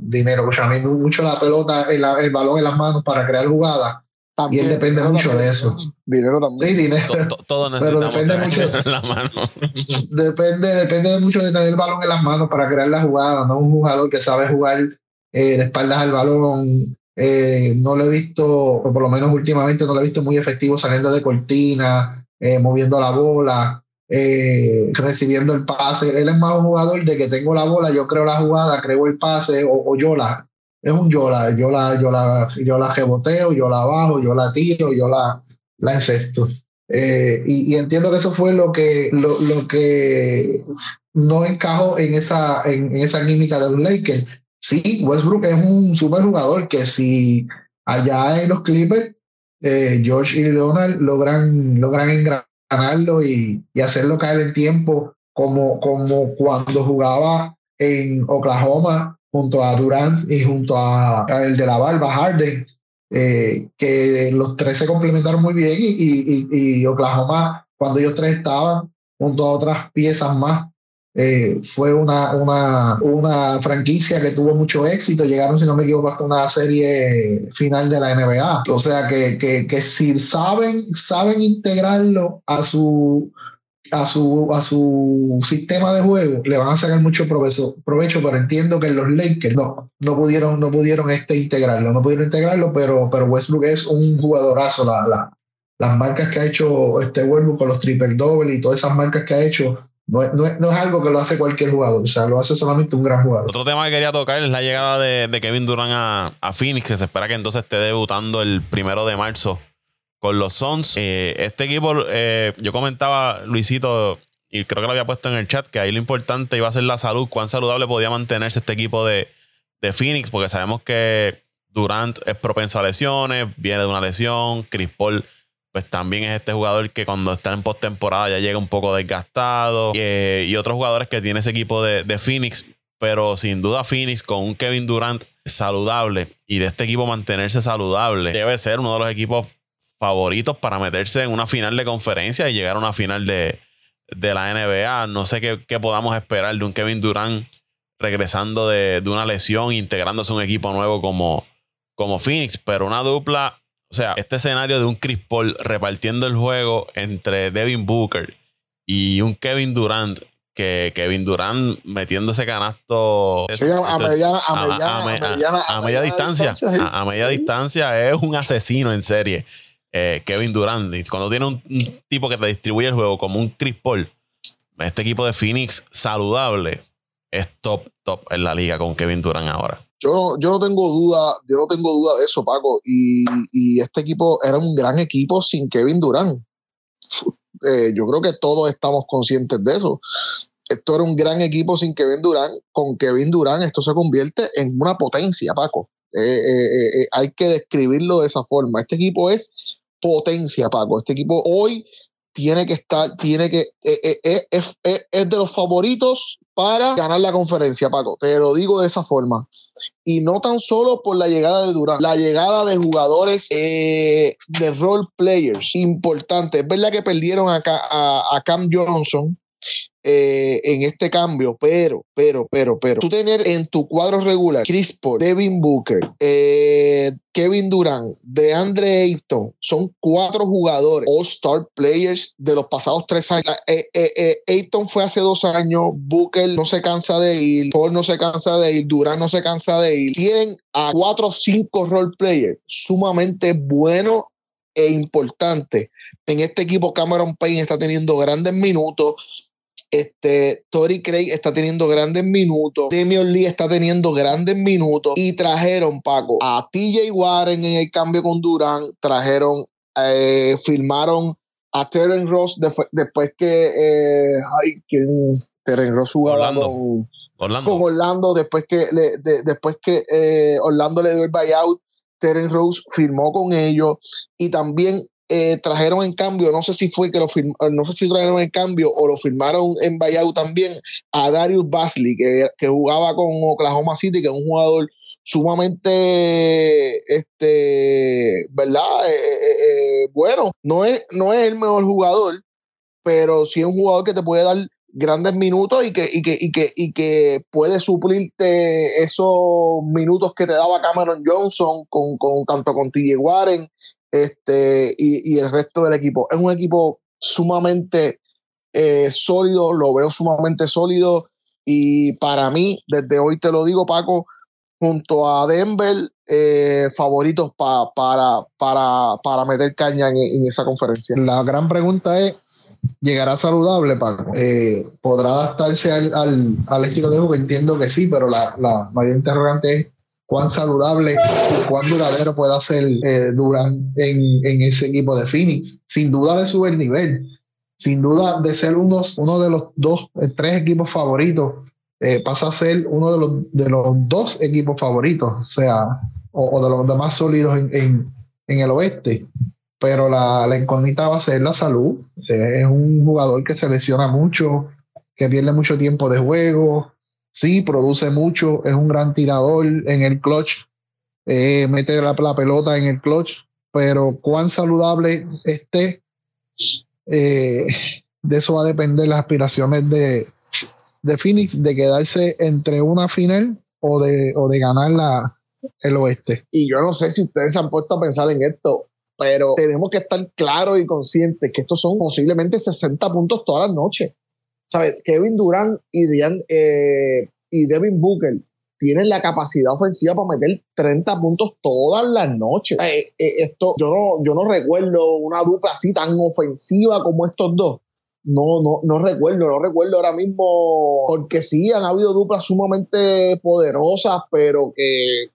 Speaker 3: dinero, o sea, mucho la pelota, el, el, balón en las manos para crear jugadas. y él depende mucho de eso.
Speaker 2: Dinero también.
Speaker 3: Sí, dinero.
Speaker 1: Todo, Pero depende mucho, en las manos.
Speaker 3: depende, depende mucho de tener el balón en las manos para crear la jugada, no un jugador que sabe jugar eh, de espaldas al balón, eh, no lo he visto, o por lo menos últimamente no lo he visto muy efectivo saliendo de cortina, eh, moviendo la bola, eh, recibiendo el pase. Él es más un jugador de que tengo la bola, yo creo la jugada, creo el pase, o, yo la. Es un yo la, yo la, yo la, yo la reboteo, yo la bajo, yo la tiro, yo la, la encesto. y, entiendo que eso fue lo que, lo, lo que no encajó en esa, en, en esa química de los Lakers sí, Westbrook es un super jugador que si allá en los Clippers, eh, George y Donald logran, logran engranarlo y, y, hacerlo caer en tiempo, como, como cuando jugaba en Oklahoma junto a Durant y junto a, el de la barba Harden. eh, que los tres se complementaron muy bien y, Oklahoma, cuando ellos tres estaban junto a otras piezas más, eh, fue una, una, una, franquicia que tuvo mucho éxito. Llegaron, si no me equivoco, hasta una serie final de la NBA. O sea que, que, que si saben, saben integrarlo a su a su, a su sistema de juego le van a sacar mucho provecho, provecho pero entiendo que los Lakers no, no pudieron, no pudieron este integrarlo, no pudieron integrarlo, pero, pero Westbrook es un jugadorazo. La, la, las marcas que ha hecho este Westbrook con los triple doble y todas esas marcas que ha hecho, no, no, no, es, algo que lo hace cualquier jugador, o sea, lo hace solamente un gran jugador.
Speaker 1: Otro tema que quería tocar es la llegada de, Kevin Durant a, a Phoenix, que se espera que entonces esté debutando el primero de marzo con los Suns. Eh, este equipo, eh, yo comentaba, Luisito, y creo que lo había puesto en el chat, que ahí lo importante iba a ser la salud, cuán saludable podía mantenerse este equipo de, de Phoenix, porque sabemos que Durant es propenso a lesiones, viene de una lesión, Chris Paul pues también es este jugador que cuando está en postemporada ya llega un poco desgastado. Y, eh, y, otros jugadores que tiene ese equipo de, de, Phoenix. Pero sin duda Phoenix con un Kevin Durant saludable y de este equipo mantenerse saludable debe ser uno de los equipos favoritos para meterse en una final de conferencia y llegar a una final de, la NBA. No sé qué, podamos esperar de un Kevin Durant regresando de, una lesión, integrándose a un equipo nuevo como, como Phoenix, pero una dupla, o sea, este escenario de un Chris Paul repartiendo el juego entre Devin Booker y un Kevin Durant que Kevin Durant metiendo ese canasto
Speaker 2: a,
Speaker 1: media, distancia, a, media distancia es un asesino en serie. Eh, Kevin Durant. cuando tiene un, tipo que te distribuye el juego como un Chris Paul, este equipo de Phoenix saludable es top, top en la liga con Kevin Durant ahora.
Speaker 2: Yo, yo no tengo duda, yo no tengo duda de eso, Paco. Y, este equipo era un gran equipo sin Kevin Durant. Eh, yo creo que todos estamos conscientes de eso. Esto era un gran equipo sin Kevin Durant. Con Kevin Durant esto se convierte en una potencia, Paco. Eh, hay que describirlo de esa forma. Este equipo es potencia, Paco. Este equipo hoy tiene que estar, tiene que, eh, eh, eh, es, de los favoritos para ganar la conferencia, Paco. Te lo digo de esa forma. Y no tan solo por la llegada de Durán, la llegada de jugadores de role players importantes. Es verdad que perdieron a, a Cam Johnson, eh, en este cambio, pero, pero, pero, pero, tú tener en tu cuadro regular Chris Paul, Devin Booker, eh, Kevin Durant, DeAndre Ayton, son cuatro jugadores All-Star Players de los pasados tres años. Eh, Ayton fue hace dos años, Booker no se cansa de ir, Paul no se cansa de ir, Durant no se cansa de ir. Tienen a cuatro o cinco role players sumamente buenos e importantes. En este equipo Cameron Payne está teniendo grandes minutos. Este, Tori Craig está teniendo grandes minutos. Damian Lee está teniendo grandes minutos. Y trajeron, Paco, a TJ Warren en el cambio con Durán. Trajeron, eh, firmaron a Terence Ross después que. Eh, ay, ¿quién? Terence Ross jugaba Con, Orlando. con Orlando. Después que, después que eh, Orlando le dio el buyout. Terence Rose firmó con ellos y también eh, trajeron en cambio, no sé si fue que lo firmaron, no sé si trajeron en cambio o lo firmaron en Bayou también a Darius Basley, que, que jugaba con Oklahoma City, que es un jugador sumamente, este, ¿verdad? Eh, eh, bueno, no es, no es el mejor jugador, pero sí es un jugador que te puede dar grandes minutos y que, y que, y que, y que puede suplirte esos minutos que te daba Cameron Johnson con, con tanto con TJ Warren este, y, y, el resto del equipo. Es un equipo sumamente eh, sólido, lo veo sumamente sólido y para mí, desde hoy te lo digo, Paco, junto a Denver, eh, favoritos para, para, para meter caña en, esa conferencia.
Speaker 3: La gran pregunta es, ¿llegará saludable, Paco? Eh, ¿Podrá adaptarse al, al, estilo de juego? Entiendo que sí, pero la, la mayor interrogante es cuán saludable y cuán duradero pueda ser eh, Durant en, ese equipo de Phoenix. Sin duda le sube el nivel, sin duda de ser unos, uno de los dos, eh, tres equipos favoritos, eh, pasa a ser uno de los, de los dos equipos favoritos, o sea, o, de los más sólidos en, el oeste. Pero la, la, incógnita va a ser la salud. es un jugador que se lesiona mucho, que pierde mucho tiempo de juego, sí, produce mucho, es un gran tirador en el clutch, eh, mete la, pelota en el clutch, pero cuán saludable esté, eh, de eso va a depender las aspiraciones de, de Phoenix de quedarse entre una final o de, o de ganar la, el oeste.
Speaker 2: Y yo no sé si ustedes se han puesto a pensar en esto, pero tenemos que estar claros y conscientes que estos son posiblemente 60 puntos todas las noches. ¿Sabes? Kevin Durant y, eh, y Devin Booker tienen la capacidad ofensiva para meter 30 puntos todas las noches. Eh, eh, esto, yo no, yo no recuerdo una dupla así tan ofensiva como estos dos. No, no, no recuerdo, no recuerdo ahora mismo, porque sí, han habido duplas sumamente poderosas, pero que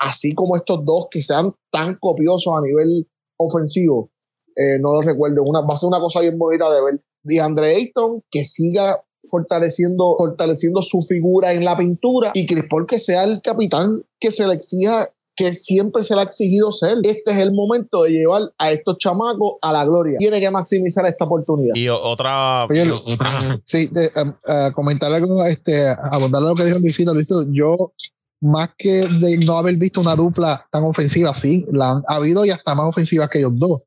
Speaker 2: así como estos dos que sean tan copiosos a nivel ofensivo, no lo recuerdo. Una, va a ser una cosa bien bonita de ver. De Andre Ayton, que siga fortaleciendo, fortaleciendo su figura en la pintura y Chris Paul que sea el capitán que se le exija que siempre se le ha exigido ser. Este es el momento de llevar a estos chamacos a la gloria. Tiene que maximizar esta oportunidad.
Speaker 1: Y otra.
Speaker 3: sí, de, uh, comentar algo, este, abundar lo que dijo Luisito. Luisito, yo, más que de no haber visto una dupla tan ofensiva, sí, la han habido y hasta más ofensiva que ellos dos.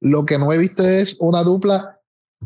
Speaker 3: Lo que no he visto es una dupla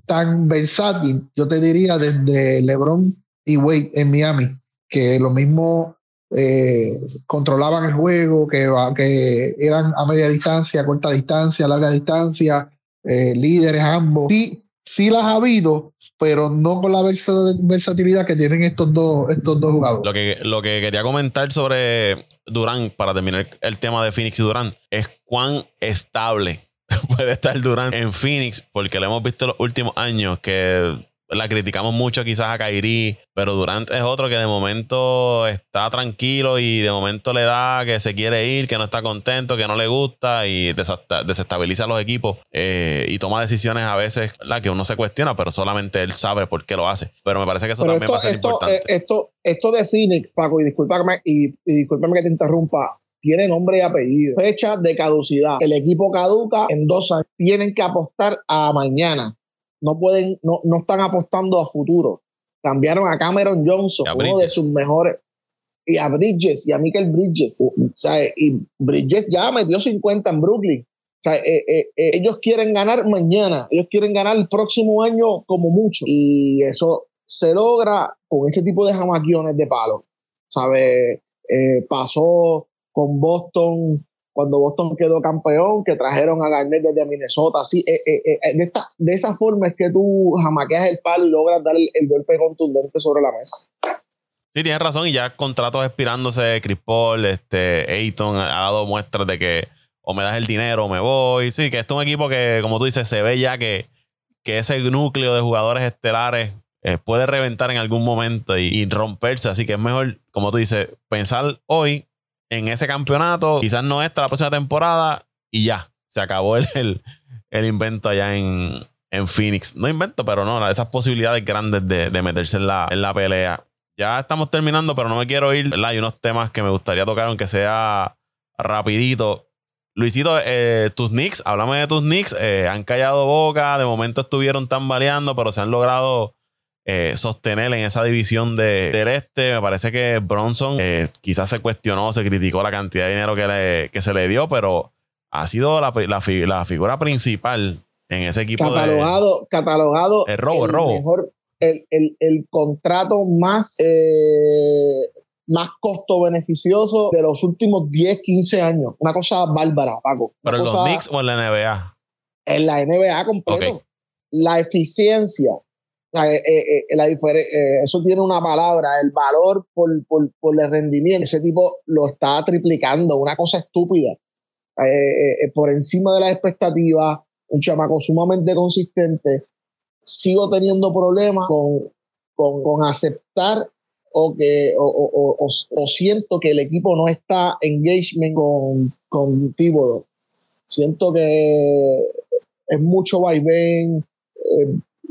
Speaker 3: tan versátil, yo te diría, desde LeBron y Wade en Miami, que lo mismo eh, controlaban el juego, que, eran a media distancia, corta distancia, larga distancia, eh, líderes ambos. Sí, sí las ha habido, pero no con la versatilidad que tienen estos dos, estos dos jugadores.
Speaker 1: Lo que, lo que quería comentar sobre Durán, para terminar el tema de Phoenix y Durán, es cuán estable puede estar Durán en Phoenix, porque lo hemos visto en los últimos años que la criticamos mucho quizás a Kairi, pero Durant es otro que de momento está tranquilo y de momento le da que se quiere ir, que no está contento, que no le gusta y desestabiliza a los equipos eh, y toma decisiones a veces la que uno se cuestiona, pero solamente él sabe por qué lo hace. Pero me parece que eso también va a ser importante.
Speaker 2: Eh, esto, esto de Phoenix, Paco, y discúlpame, y, y discúlpame que te interrumpa, tiene nombre y apellido. Fecha de caducidad. El equipo caduca en dos años. Tienen que apostar a mañana no pueden, no, no están apostando a futuro. Cambiaron a Cameron Johnson, uno de sus mejores, y a Bridges, y a Michael Bridges. O sea, y Bridges ya metió 50 en Brooklyn. O sea, eh, eh, eh, ellos quieren ganar mañana, ellos quieren ganar el próximo año como mucho. Y eso se logra con este tipo de jamaquiones de palo. ¿Sabe? pasó con Boston cuando Boston quedó campeón, que trajeron a Garnett desde Minnesota, así, eh, eh, eh, de, esta, de esa forma es que tú jamaqueas el palo y logras dar el, golpe contundente sobre la mesa.
Speaker 1: Sí, tienes razón, y ya contratos expirándose, Chris Paul, este, Ayton ha dado muestras de que o me das el dinero o me voy. Sí, que esto es un equipo que, como tú dices, se ve ya que, que ese núcleo de jugadores estelares puede reventar en algún momento y, romperse. Así que es mejor, como tú dices, pensar hoy en ese campeonato. Quizás no esta la próxima temporada y ya. Se acabó el, el, invento allá en, en, Phoenix. No invento, pero no, esas posibilidades grandes de, de meterse en la, en la pelea. Ya estamos terminando, pero no me quiero ir. Hay unos temas que me gustaría tocar, aunque sea rapidito. Luisito, eh, tus Knicks, háblame de tus Knicks. Eh, han callado boca, de momento estuvieron tambaleando, pero se han logrado eh, sostener en esa división de, del este. Me parece que Bronson eh, quizás se cuestionó, se criticó la cantidad de dinero que, le, que se le dio, pero ha sido la, la, figura principal en ese equipo.
Speaker 2: Catalogado, catalogado.
Speaker 1: El robo, el, robo.
Speaker 2: Mejor, el, el, el, contrato más, eh, más costo beneficioso de los últimos 10, 15 años. Una cosa bárbara, Paco.
Speaker 1: ¿Pero
Speaker 2: en
Speaker 1: los Knicks o en la NBA?
Speaker 2: En la NBA completo. La eficiencia, la eso tiene una palabra, el valor por, por, por, el rendimiento. Ese tipo lo está triplicando, una cosa estúpida. por encima de las expectativas, un chamaco sumamente consistente. Sigo teniendo problemas con, con, con aceptar o que o, o, o, siento que el equipo no está engagement con, con Siento que es mucho vaivén,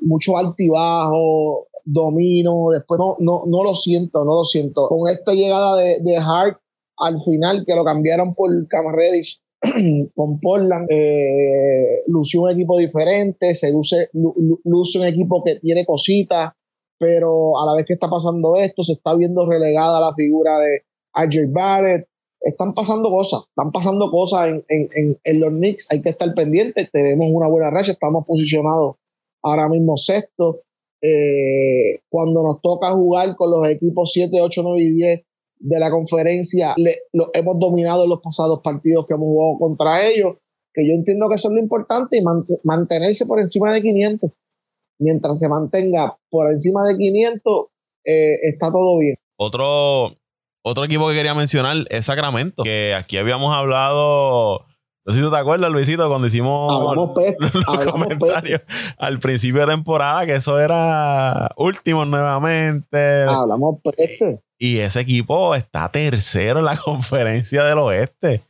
Speaker 2: mucho altibajo, domino, después no, no, no lo siento, no lo siento. Con esta llegada de, de Hart al final, que lo cambiaron por Cam Reddish con Portland, eh, lució un equipo diferente, se luce, luce un equipo que tiene cositas, pero a la vez que está pasando esto, se está viendo relegada la figura de RJ Barrett, están pasando cosas, están pasando cosas en, los Knicks, hay que estar pendientes, tenemos una buena racha, estamos posicionados ahora mismo sexto. Eh, cuando nos toca jugar con los equipos 7, 8, 9 y 10 de la conferencia, lo hemos dominado en los pasados partidos que hemos jugado contra ellos, que yo entiendo que eso es lo importante y mantenerse por encima de 500. Mientras se mantenga por encima de 500, eh, está todo bien.
Speaker 1: Otro, otro equipo que quería mencionar es Sacramento, que aquí habíamos hablado. No sé si tú te acuerdas, Luisito, cuando hicimos los comentarios al principio de temporada, que eso era último nuevamente.
Speaker 2: Hablamos peste.
Speaker 1: Y ese equipo está tercero en la conferencia del oeste.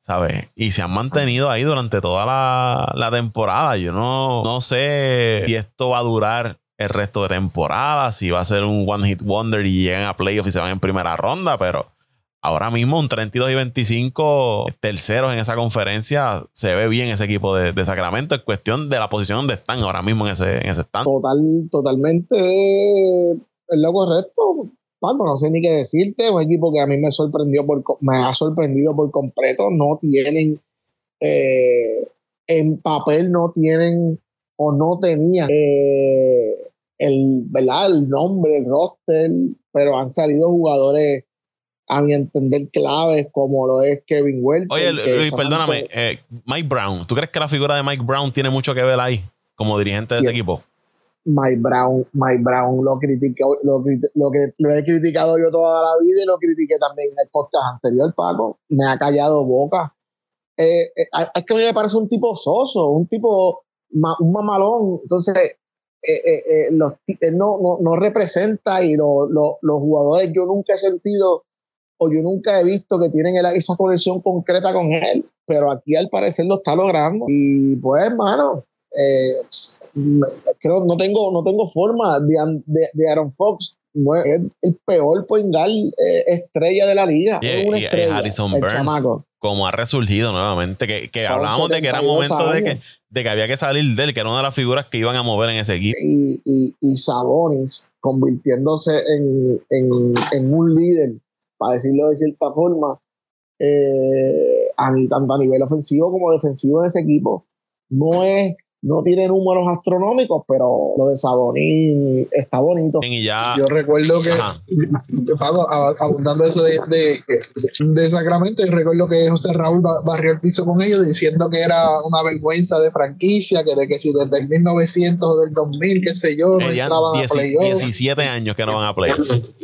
Speaker 1: ¿Sabes? Y se han mantenido ahí durante toda la, la temporada. Yo no, no sé si esto va a durar el resto de temporada, si va a ser un one hit wonder y llegan a playoffs y se van en primera ronda, pero ahora mismo un 32 y 25 terceros en esa conferencia, se ve bien ese equipo de, Sacramento, es cuestión de la posición donde están ahora mismo en ese, en ese stand.
Speaker 2: Total, totalmente es lo correcto. Paco, no sé ni qué decirte, un equipo que a mí me sorprendió por, me ha sorprendido por completo, no tienen eh, en papel no tienen o no tenían eh, el, ¿verdad? el nombre, el roster, pero han salido jugadores, a mi entender, claves, como lo es Kevin Welton.
Speaker 1: Oye, Luis, perdóname, eh, Mike Brown, ¿tú crees que la figura de Mike Brown tiene mucho que ver ahí como dirigente de ese equipo?
Speaker 2: Mike Brown, Mike Brown lo critico, lo, lo, que lo he criticado yo toda la vida y lo critiqué también en el podcast anterior, Paco. Me ha callado boca. Eh, eh, es que a mí me parece un tipo soso, un tipo, un mamalón. Entonces, eh, los, no, no, no, representa y los jugadores yo nunca he sentido o yo nunca he visto que tienen esa conexión concreta con él, pero aquí al parecer lo está logrando. Y pues, hermano, creo no tengo, no tengo forma de, de, Aaron Fox. Es el peor point estrella de la liga. es una estrella,
Speaker 1: Harrison Burns como ha resurgido nuevamente, que, que hablábamos de que era momento de que, de que había que salir de él, que era una de las figuras que iban a mover en ese equipo.
Speaker 2: Y, y, y Sabonis convirtiéndose en, en, un líder, para decirlo de cierta forma, eh, a, tanto a nivel ofensivo como defensivo en ese equipo. No es no tiene números astronómicos, pero lo de Saboní está bonito.
Speaker 3: Yo recuerdo que, abundando eso de, de, de, Sacramento, yo recuerdo que José Raúl barrió el piso con ellos diciendo que era una vergüenza de franquicia, que de que si desde el 1900 o del 2000, qué sé yo, no entraban a playoffs.
Speaker 1: 17 años que no van a playoffs.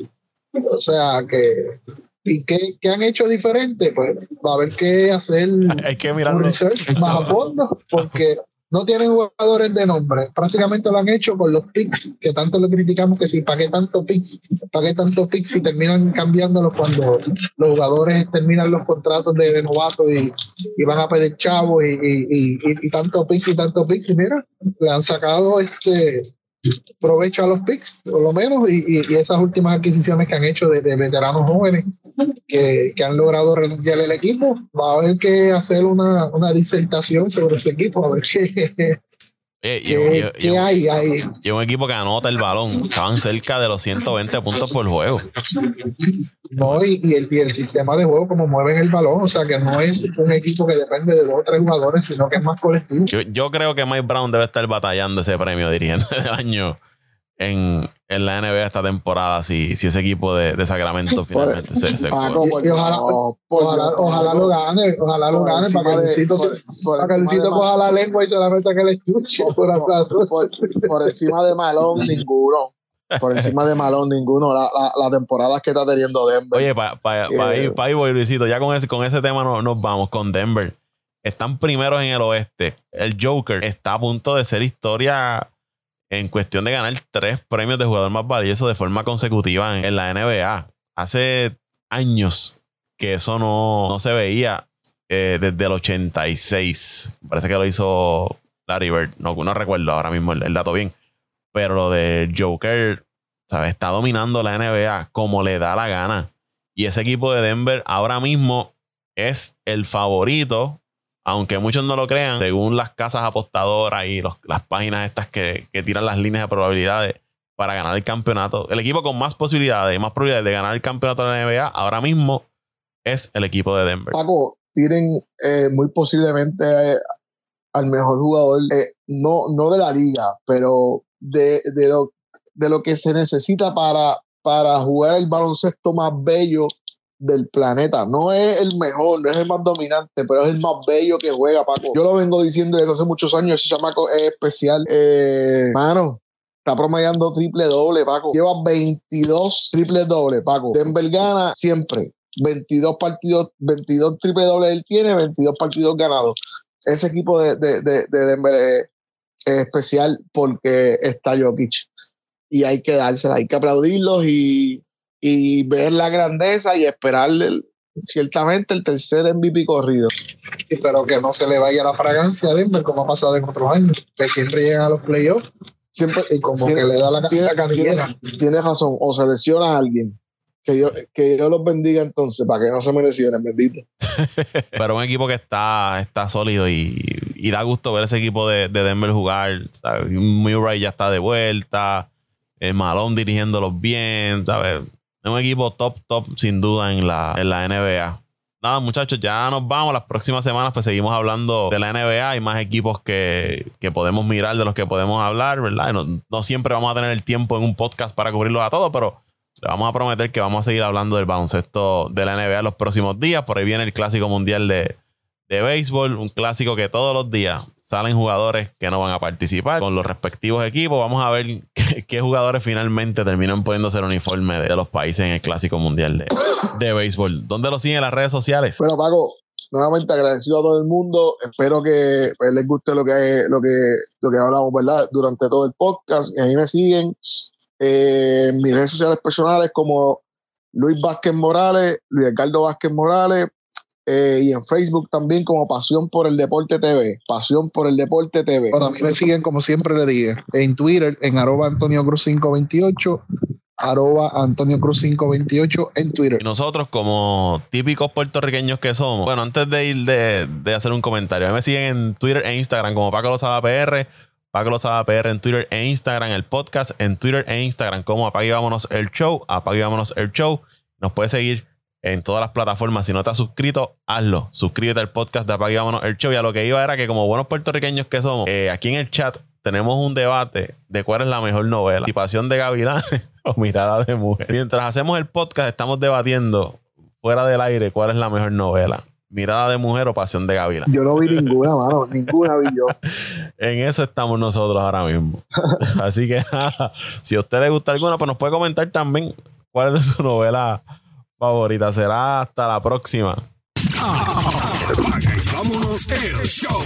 Speaker 3: O sea que ¿Y qué, qué, han hecho diferente? Pues va a haber que hacer
Speaker 1: Hay que un
Speaker 3: research más a fondo, porque no tienen jugadores de nombre. Prácticamente lo han hecho con los picks, que tanto le criticamos que si pagué tanto picks, pagué tantos picks y terminan cambiándolos cuando los jugadores terminan los contratos de, novato y, y, van a pedir chavos y, y, y, tanto picks y tanto picks. Y mira, le han sacado este provecho a los picks, por lo menos, y, y esas últimas adquisiciones que han hecho de, de veteranos jóvenes que, que, han logrado renunciar el equipo. Va a haber que hacer una, una disertación sobre ese equipo, a ver qué,
Speaker 1: eh, y, hay ahí? Y un equipo que anota el balón. Estaban cerca de los 120 puntos por juego.
Speaker 3: No, y, el, sistema de juego, como mueven el balón, o sea que no es un equipo que depende de dos o tres jugadores, sino que es más colectivo.
Speaker 1: Yo, yo creo que Mike Brown debe estar batallando ese premio dirigente del año en, en, la NBA esta temporada si, si ese equipo de, de Sacramento finalmente se, se
Speaker 3: ojalá, ojalá, lo gane, ojalá lo gane para que Luisito, para que Luisito coja la lengua y se la meta que le estuche. Por,
Speaker 2: por, encima de Malón, ninguno. Por encima de Malón, ninguno. La, la, la temporada que está teniendo Denver.
Speaker 1: Oye, para pa, pa ir, pa ir, Luisito, ya con ese, con ese tema nos, nos vamos con Denver. Están primeros en el oeste. El Joker está a punto de ser historia en cuestión de ganar tres premios de jugador más valioso de forma consecutiva en, la NBA. Hace años que eso no, se veía eh, desde el 86. Parece que lo hizo Larry Bird. No, no recuerdo ahora mismo el, dato bien. Pero lo de Joker, ¿sabes? Está dominando la NBA como le da la gana. Y ese equipo de Denver ahora mismo es el favorito aunque muchos no lo crean, según las casas apostadoras y las páginas estas que, tiran las líneas de probabilidades para ganar el campeonato, el equipo con más posibilidades y más probabilidades de ganar el campeonato de la NBA ahora mismo es el equipo de Denver.
Speaker 2: Paco, tienen eh, muy posiblemente eh, al mejor jugador, eh, no, no de la liga, pero de, de, lo, de lo que se necesita para, para jugar el baloncesto más bello del planeta. No es el mejor, no es el más dominante, pero es el más bello que juega, Paco. Yo lo vengo diciendo desde hace muchos años, ese chamaco es especial. Eh, mano, está promediando triple doble, Paco. Lleva 22 triple doble, Paco. Denver gana siempre. 22 partidos, 22 triple doble él tiene, 22 partidos ganados. Ese equipo de, de, de, de Denver es, es, especial porque está Jokic. Y hay que dársela, hay que aplaudirlos y y ver la grandeza y esperarle ciertamente el tercer MVP corrido.
Speaker 3: Pero que no se le vaya la fragancia a Denver como ha pasado en otros años, que siempre llegan a los playoffs.
Speaker 2: Siempre,
Speaker 3: y como
Speaker 2: tiene,
Speaker 3: que le da la,
Speaker 2: tiene,
Speaker 3: la
Speaker 2: tiene, tiene, razón, o se lesiona a alguien. Que Dios, que Dios los bendiga entonces, para que no se me lesionen, bendito.
Speaker 1: Pero un equipo que está, está sólido y, y da gusto ver ese equipo de, de Denver jugar. ¿sabes? Murray ya está de vuelta. El Malone dirigiéndolos bien, ¿sabes? Es un equipo top, top, sin duda, en la, en la NBA. Nada, muchachos, ya nos vamos. Las próximas semanas, pues seguimos hablando de la NBA. Hay más equipos que, que podemos mirar, de los que podemos hablar, ¿verdad? No, no, siempre vamos a tener el tiempo en un podcast para cubrirlos a todos, pero le vamos a prometer que vamos a seguir hablando del baloncesto de la NBA los próximos días. Por ahí viene el Clásico Mundial de, de Béisbol, un clásico que todos los días salen jugadores que no van a participar con los respectivos equipos. Vamos a ver qué, jugadores finalmente terminan poniéndose el uniforme de los países en el Clásico Mundial de, de Béisbol. ¿Dónde lo siguen en las redes sociales?
Speaker 2: Bueno, Paco, nuevamente agradecido a todo el mundo. Espero que pues, les guste lo que, lo, que, lo que hablamos, ¿verdad? Durante todo el podcast. Y a mí me siguen eh, mis redes sociales personales como Luis Vázquez Morales, Luis Ricardo Vázquez Morales, eh, y en Facebook también como Pasión por el Deporte TV. Pasión por el Deporte TV.
Speaker 3: Bueno, a mí me siguen, como siempre le dije, en Twitter, en arroba Antonio Cruz 528, arroba Antonio Cruz 528 en Twitter.
Speaker 1: Y nosotros, como típicos puertorriqueños que somos, bueno, antes de ir de, de hacer un comentario, a mí me siguen en Twitter e Instagram como Paco Lozada PR. Paco Lozada PR en Twitter e Instagram, el podcast en Twitter e Instagram como Apague Vámonos el Show, Apague Vámonos el Show. Nos puedes seguir en todas las plataformas. Si no te has suscrito, hazlo. Suscríbete al podcast de Apague Vámonos el Show. Y a lo que iba era que como buenos puertorriqueños que somos, eh, aquí en el chat tenemos un debate de cuál es la mejor novela. Si Pasión de Gavilanes o Mirada de Mujer. Mientras hacemos el podcast, estamos debatiendo fuera del aire cuál es la mejor novela. Mirada de mujer o pasión de Gavilán.
Speaker 2: Yo no vi ninguna, mano. Ninguna vi yo.
Speaker 1: en eso estamos nosotros ahora mismo. Así que nada, si a usted le gusta alguna, pues nos puede comentar también cuál es su novela favorita. Será hasta la próxima.
Speaker 4: Vámonos el show.